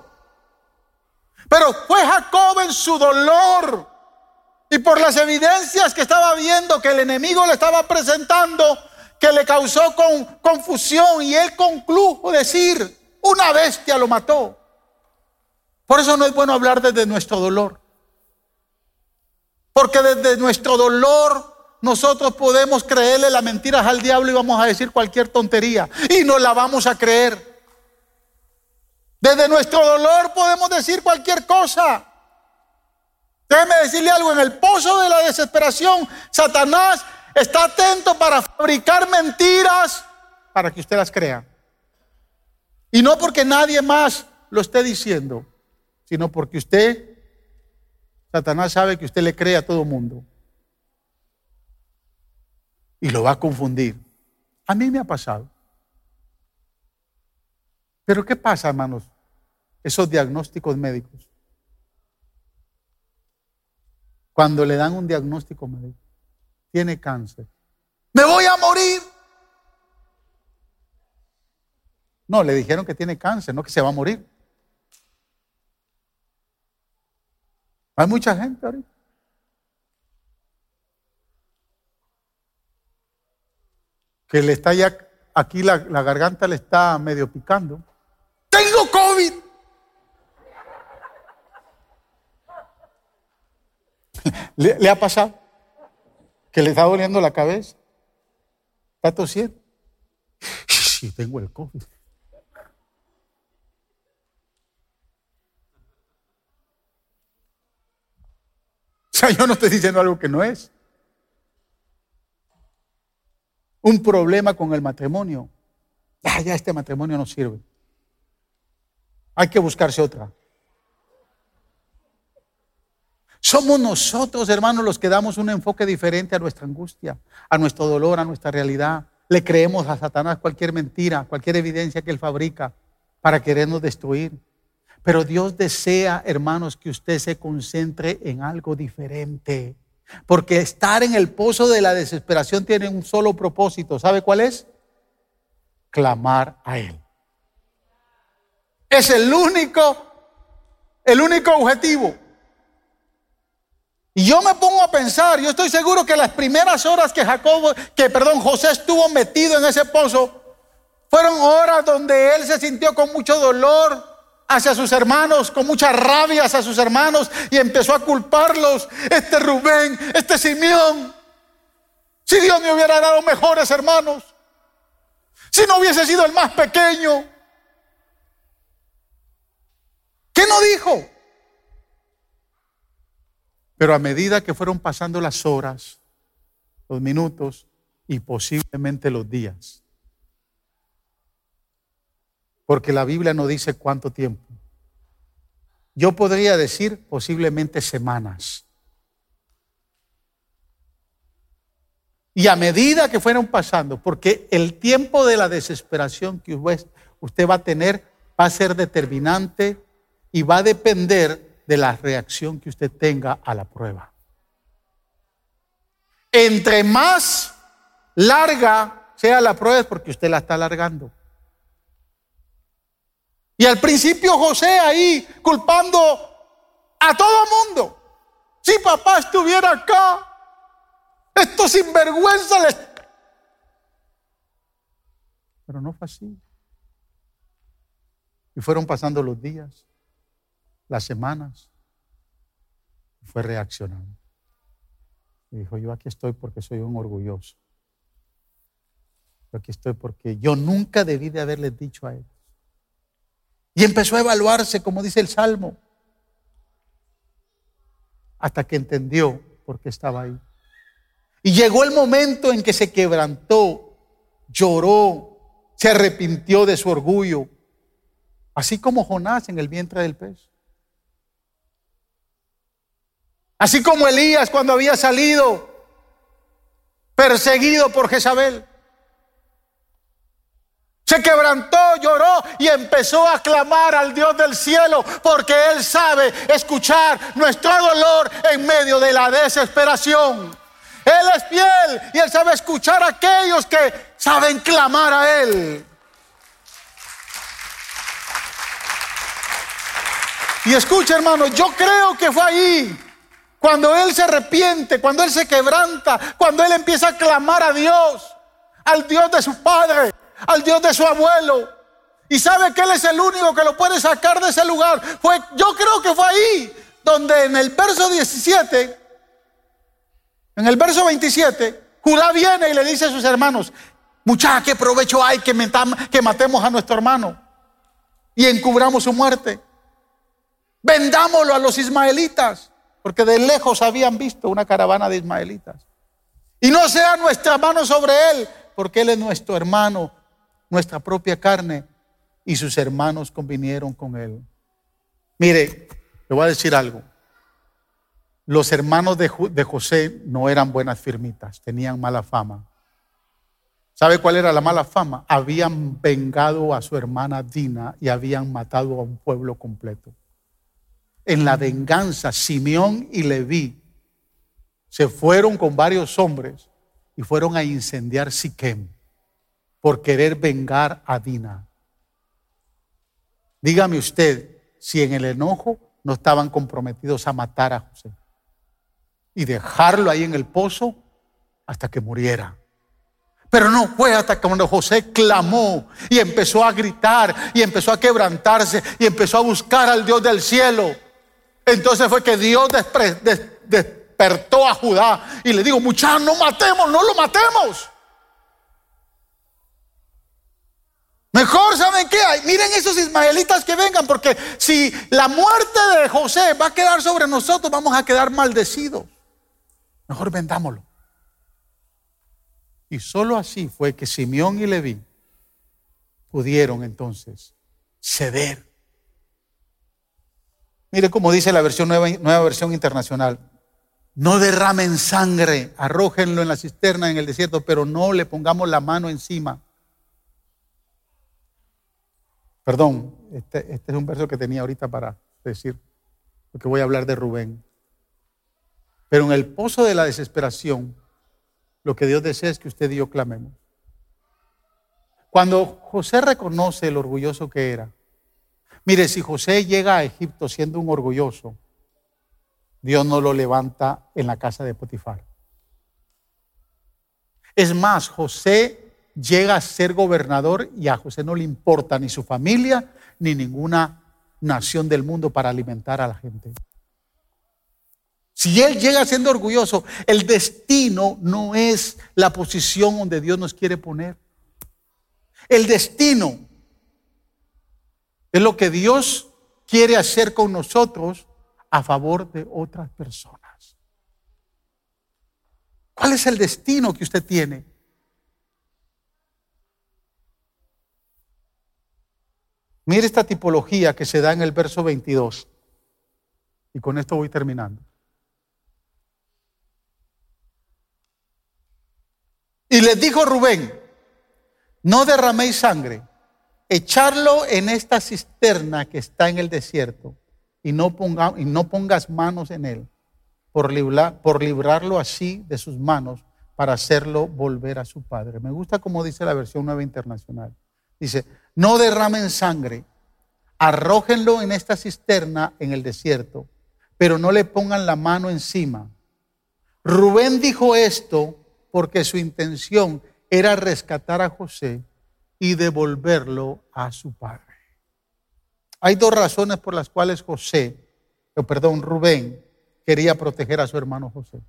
Pero fue Jacob en su dolor y por las evidencias que estaba viendo que el enemigo le estaba presentando, que le causó con, confusión y él conclujo decir, una bestia lo mató. Por eso no es bueno hablar desde nuestro dolor. Porque desde nuestro dolor nosotros podemos creerle las mentiras al diablo y vamos a decir cualquier tontería y no la vamos a creer. Desde nuestro dolor podemos decir cualquier cosa. Déjeme decirle algo, en el pozo de la desesperación, Satanás está atento para fabricar mentiras para que usted las crea. Y no porque nadie más lo esté diciendo, sino porque usted, Satanás sabe que usted le cree a todo mundo. Y lo va a confundir. A mí me ha pasado. Pero ¿qué pasa, hermanos? Esos diagnósticos médicos. Cuando le dan un diagnóstico médico tiene cáncer. Me voy a morir. No, le dijeron que tiene cáncer, no que se va a morir. Hay mucha gente ahorita. Que le está ya aquí la, la garganta le está medio picando. Tengo COVID. ¿Le, ¿Le, ha pasado? ¿Que le está doliendo la cabeza? ¿Está tosiendo? Sí, tengo el COVID. O sea, yo no estoy diciendo algo que no es. Un problema con el matrimonio. Ah, ya este matrimonio no sirve. Hay que buscarse otra. Somos nosotros, hermanos, los que damos un enfoque diferente a nuestra angustia, a nuestro dolor, a nuestra realidad. Le creemos a Satanás cualquier mentira, cualquier evidencia que él fabrica para querernos destruir. Pero Dios desea, hermanos, que usted se concentre en algo diferente. Porque estar en el pozo de la desesperación tiene un solo propósito. ¿Sabe cuál es? Clamar a Él. Es el único, el único objetivo. Y yo me pongo a pensar, yo estoy seguro que las primeras horas que Jacobo, que perdón, José estuvo metido en ese pozo, fueron horas donde él se sintió con mucho dolor, hacia sus hermanos, con mucha rabia hacia sus hermanos y empezó a culparlos. Este Rubén, este Simeón. Si Dios me hubiera dado mejores hermanos, si no hubiese sido el más pequeño, ¿qué no dijo? Pero a medida que fueron pasando las horas, los minutos y posiblemente los días, porque la Biblia no dice cuánto tiempo. Yo podría decir posiblemente semanas. Y a medida que fueron pasando, porque el tiempo de la desesperación que usted va a tener va a ser determinante y va a depender de la reacción que usted tenga a la prueba. Entre más larga sea la prueba es porque usted la está alargando. Y al principio José ahí culpando a todo mundo. Si papá estuviera acá, esto sinvergüenza les... Pero no fue así. Y fueron pasando los días, las semanas. Fue reaccionando. Y dijo, yo aquí estoy porque soy un orgulloso. Yo aquí estoy porque yo nunca debí de haberles dicho a él. Y empezó a evaluarse, como dice el Salmo, hasta que entendió por qué estaba ahí. Y llegó el momento en que se quebrantó, lloró, se arrepintió de su orgullo, así como Jonás en el vientre del pez. Así como Elías cuando había salido perseguido por Jezabel. Se quebrantó, lloró y empezó a clamar al Dios del cielo porque Él sabe escuchar nuestro dolor en medio de la desesperación. Él es fiel y Él sabe escuchar a aquellos que saben clamar a Él. Y escucha hermano, yo creo que fue ahí cuando Él se arrepiente, cuando Él se quebranta, cuando Él empieza a clamar a Dios, al Dios de su Padre al Dios de su abuelo. Y sabe que Él es el único que lo puede sacar de ese lugar. Fue, yo creo que fue ahí donde en el verso 17, en el verso 27, Judá viene y le dice a sus hermanos, muchachos, ¿qué provecho hay que, que matemos a nuestro hermano y encubramos su muerte? Vendámoslo a los ismaelitas, porque de lejos habían visto una caravana de ismaelitas. Y no sea nuestra mano sobre él, porque él es nuestro hermano nuestra propia carne y sus hermanos convinieron con él. Mire, le voy a decir algo. Los hermanos de, de, José no eran buenas firmitas, tenían mala fama. ¿Sabe cuál era la mala fama? Habían vengado a su hermana Dina y habían matado a un pueblo completo. En la venganza, Simeón y Leví se fueron con varios hombres y fueron a incendiar Siquem por querer vengar a Dina. Dígame usted si en el enojo no estaban comprometidos a matar a José y dejarlo ahí en el pozo hasta que muriera. Pero no fue hasta cuando José clamó y empezó a gritar y empezó a quebrantarse y empezó a buscar al Dios del cielo. Entonces fue que Dios despertó a Judá y le dijo, muchachos, no matemos, no lo matemos. Mejor, ¿saben qué? hay? Miren esos ismaelitas que vengan, porque si la muerte de José va a quedar sobre nosotros, vamos a quedar maldecidos. Mejor vendámoslo. Y solo así fue que Simeón y Leví pudieron entonces ceder. Mire cómo dice la versión nueva, nueva versión internacional. No derramen sangre, arrójenlo en la cisterna en el desierto, pero no le pongamos la mano encima. Perdón, este, este, es un verso que tenía ahorita para decir, porque voy a hablar de Rubén. Pero en el pozo de la desesperación, lo que Dios desea es que usted y yo clamemos. Cuando José reconoce el orgulloso que era, mire, si José llega a Egipto siendo un orgulloso, Dios no lo levanta en la casa de Potifar. Es más, José llega a ser gobernador y a José no le importa ni su familia ni ninguna nación del mundo para alimentar a la gente. Si él llega siendo orgulloso, el destino no es la posición donde Dios nos quiere poner. El destino es lo que Dios quiere hacer con nosotros a favor de otras personas. ¿Cuál es el destino que usted tiene? Mire esta tipología que se da en el verso 22. Y con esto voy terminando. Y les dijo Rubén, no derraméis sangre, echarlo en esta cisterna que está en el desierto y no, pongas manos en él, por, por librarlo así de sus manos para hacerlo volver a su padre. Me gusta como dice la versión nueva internacional. Dice, no derramen sangre, arrójenlo en esta cisterna en el desierto, pero no le pongan la mano encima. Rubén dijo esto porque su intención era rescatar a José y devolverlo a su padre. Hay dos razones por las cuales José, o perdón, Rubén quería proteger a su hermano José.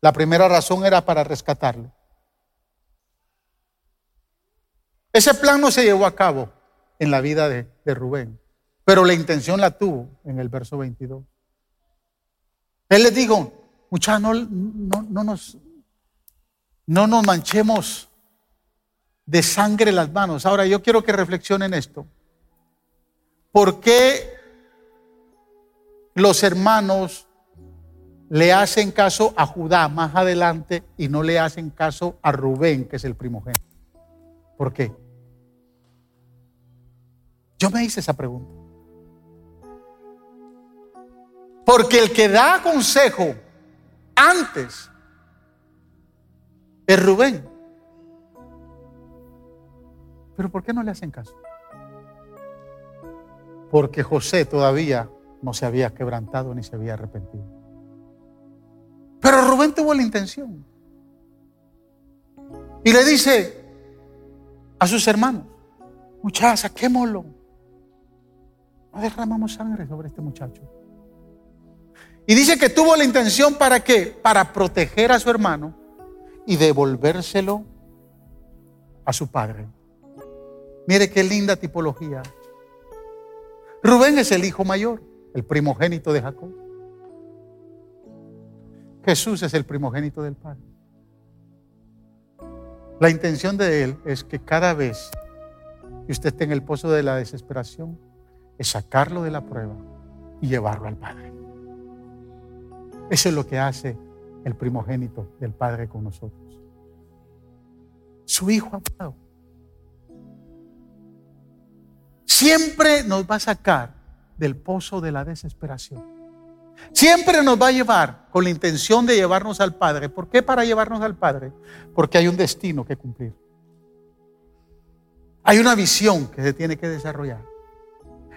La primera razón era para rescatarlo. Ese plan no se llevó a cabo en la vida de, Rubén, pero la intención la tuvo en el verso 22. Él les dijo, muchachos, no, no, nos, no nos manchemos de sangre las manos. Ahora yo quiero que reflexionen esto. ¿Por qué los hermanos le hacen caso a Judá más adelante y no le hacen caso a Rubén, que es el primogénito? ¿Por qué? Yo me hice esa pregunta. Porque el que da consejo antes es Rubén. Pero ¿por qué no le hacen caso? Porque José todavía no se había quebrantado ni se había arrepentido. Pero Rubén tuvo la intención. Y le dice a sus hermanos, muchachos, saquémoslo. No derramamos sangre sobre este muchacho. Y dice que tuvo la intención para qué? Para proteger a su hermano y devolvérselo a su padre. Mire qué linda tipología. Rubén es el hijo mayor, el primogénito de Jacob. Jesús es el primogénito del Padre. La intención de Él es que cada vez que usted esté en el pozo de la desesperación, es sacarlo de la prueba y llevarlo al Padre. Eso es lo que hace el primogénito del Padre con nosotros. Su Hijo amado. Siempre nos va a sacar del pozo de la desesperación. Siempre nos va a llevar con la intención de llevarnos al Padre. ¿Por qué para llevarnos al Padre? Porque hay un destino que cumplir. Hay una visión que se tiene que desarrollar.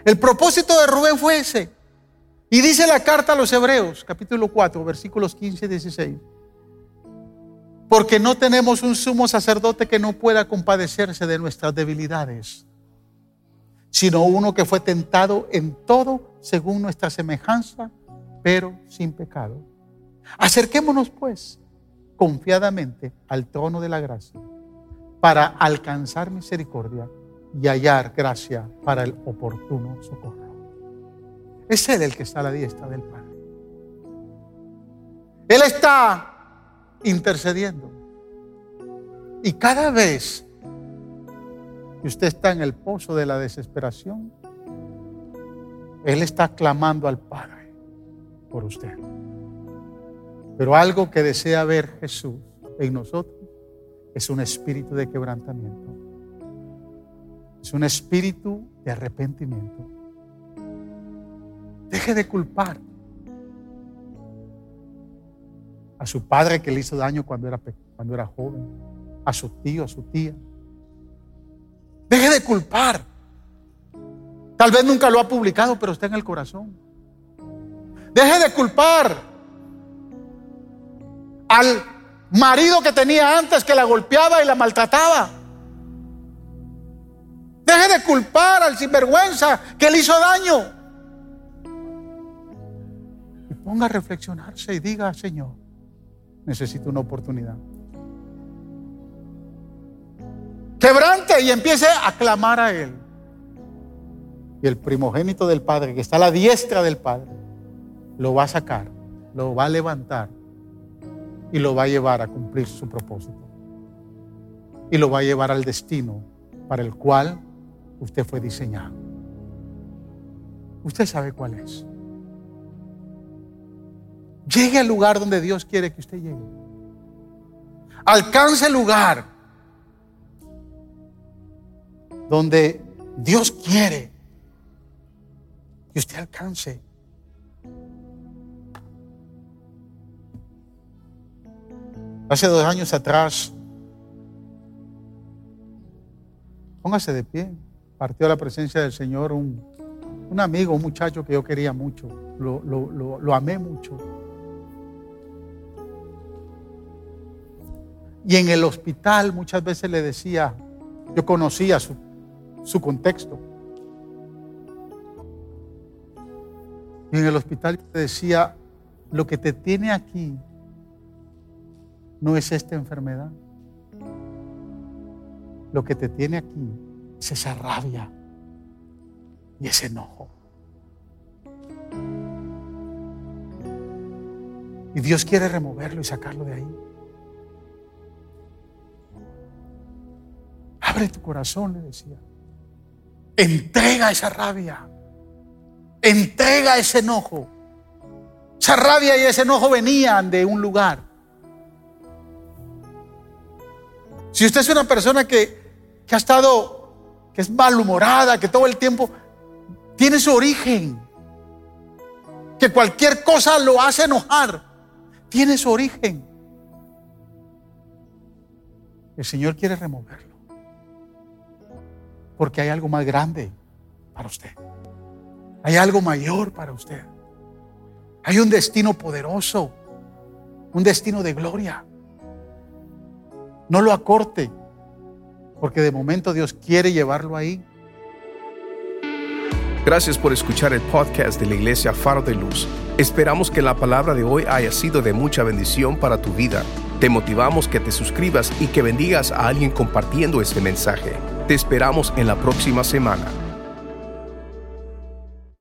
El propósito de Rubén fue ese. Y dice la carta a los Hebreos, capítulo 4, versículos 15 y 16. Porque no tenemos un sumo sacerdote que no pueda compadecerse de nuestras debilidades, sino uno que fue tentado en todo según nuestra semejanza, pero sin pecado. Acerquémonos pues confiadamente al trono de la gracia para alcanzar misericordia y hallar gracia para el oportuno socorro. Es Él el que está a la diestra del Padre. Él está intercediendo. Y cada vez que usted está en el pozo de la desesperación, Él está clamando al Padre por usted. Pero algo que desea ver Jesús en nosotros es un espíritu de quebrantamiento. Es un espíritu de arrepentimiento. Deje de culpar a su padre que le hizo daño cuando era, cuando era joven, a su tío, a su tía. Deje de culpar. Tal vez nunca lo ha publicado, pero está en el corazón. Deje de culpar al marido que tenía antes que la golpeaba y la maltrataba. Deje de culpar al sinvergüenza que le hizo daño. Y ponga a reflexionarse y diga, Señor, necesito una oportunidad. Quebrante y empiece a clamar a Él. Y el primogénito del Padre, que está a la diestra del Padre, lo va a sacar, lo va a levantar y lo va a llevar a cumplir su propósito. Y lo va a llevar al destino para el cual usted fue diseñado. Usted sabe cuál es. Llegue al lugar donde Dios quiere que usted llegue. Alcance el lugar donde Dios quiere que usted alcance. Hace dos años atrás, póngase de pie, partió a la presencia del Señor un, amigo, un muchacho que yo quería mucho, lo, lo amé mucho. Y en el hospital muchas veces le decía, yo conocía su, su contexto. Y en el hospital le decía, lo que te tiene aquí no es esta enfermedad. Lo que te tiene aquí es esa rabia y ese enojo. Y Dios quiere removerlo y sacarlo de ahí. Abre tu corazón, le decía. Entrega esa rabia. Entrega ese enojo. Esa rabia y ese enojo venían de un lugar. Si usted es una persona que, que ha estado, que es malhumorada, que todo el tiempo tiene su origen, que cualquier cosa lo hace enojar, tiene su origen. El Señor quiere removerlo. Porque hay algo más grande para usted. Hay algo mayor para usted. Hay un destino poderoso, un destino de gloria. No lo acorte, porque de momento Dios quiere llevarlo ahí. Gracias por escuchar el podcast de la Iglesia Faro de Luz. Esperamos que la palabra de hoy haya sido de mucha bendición para tu vida. Te motivamos que te suscribas y que bendigas a alguien compartiendo este mensaje. Te esperamos en la próxima semana.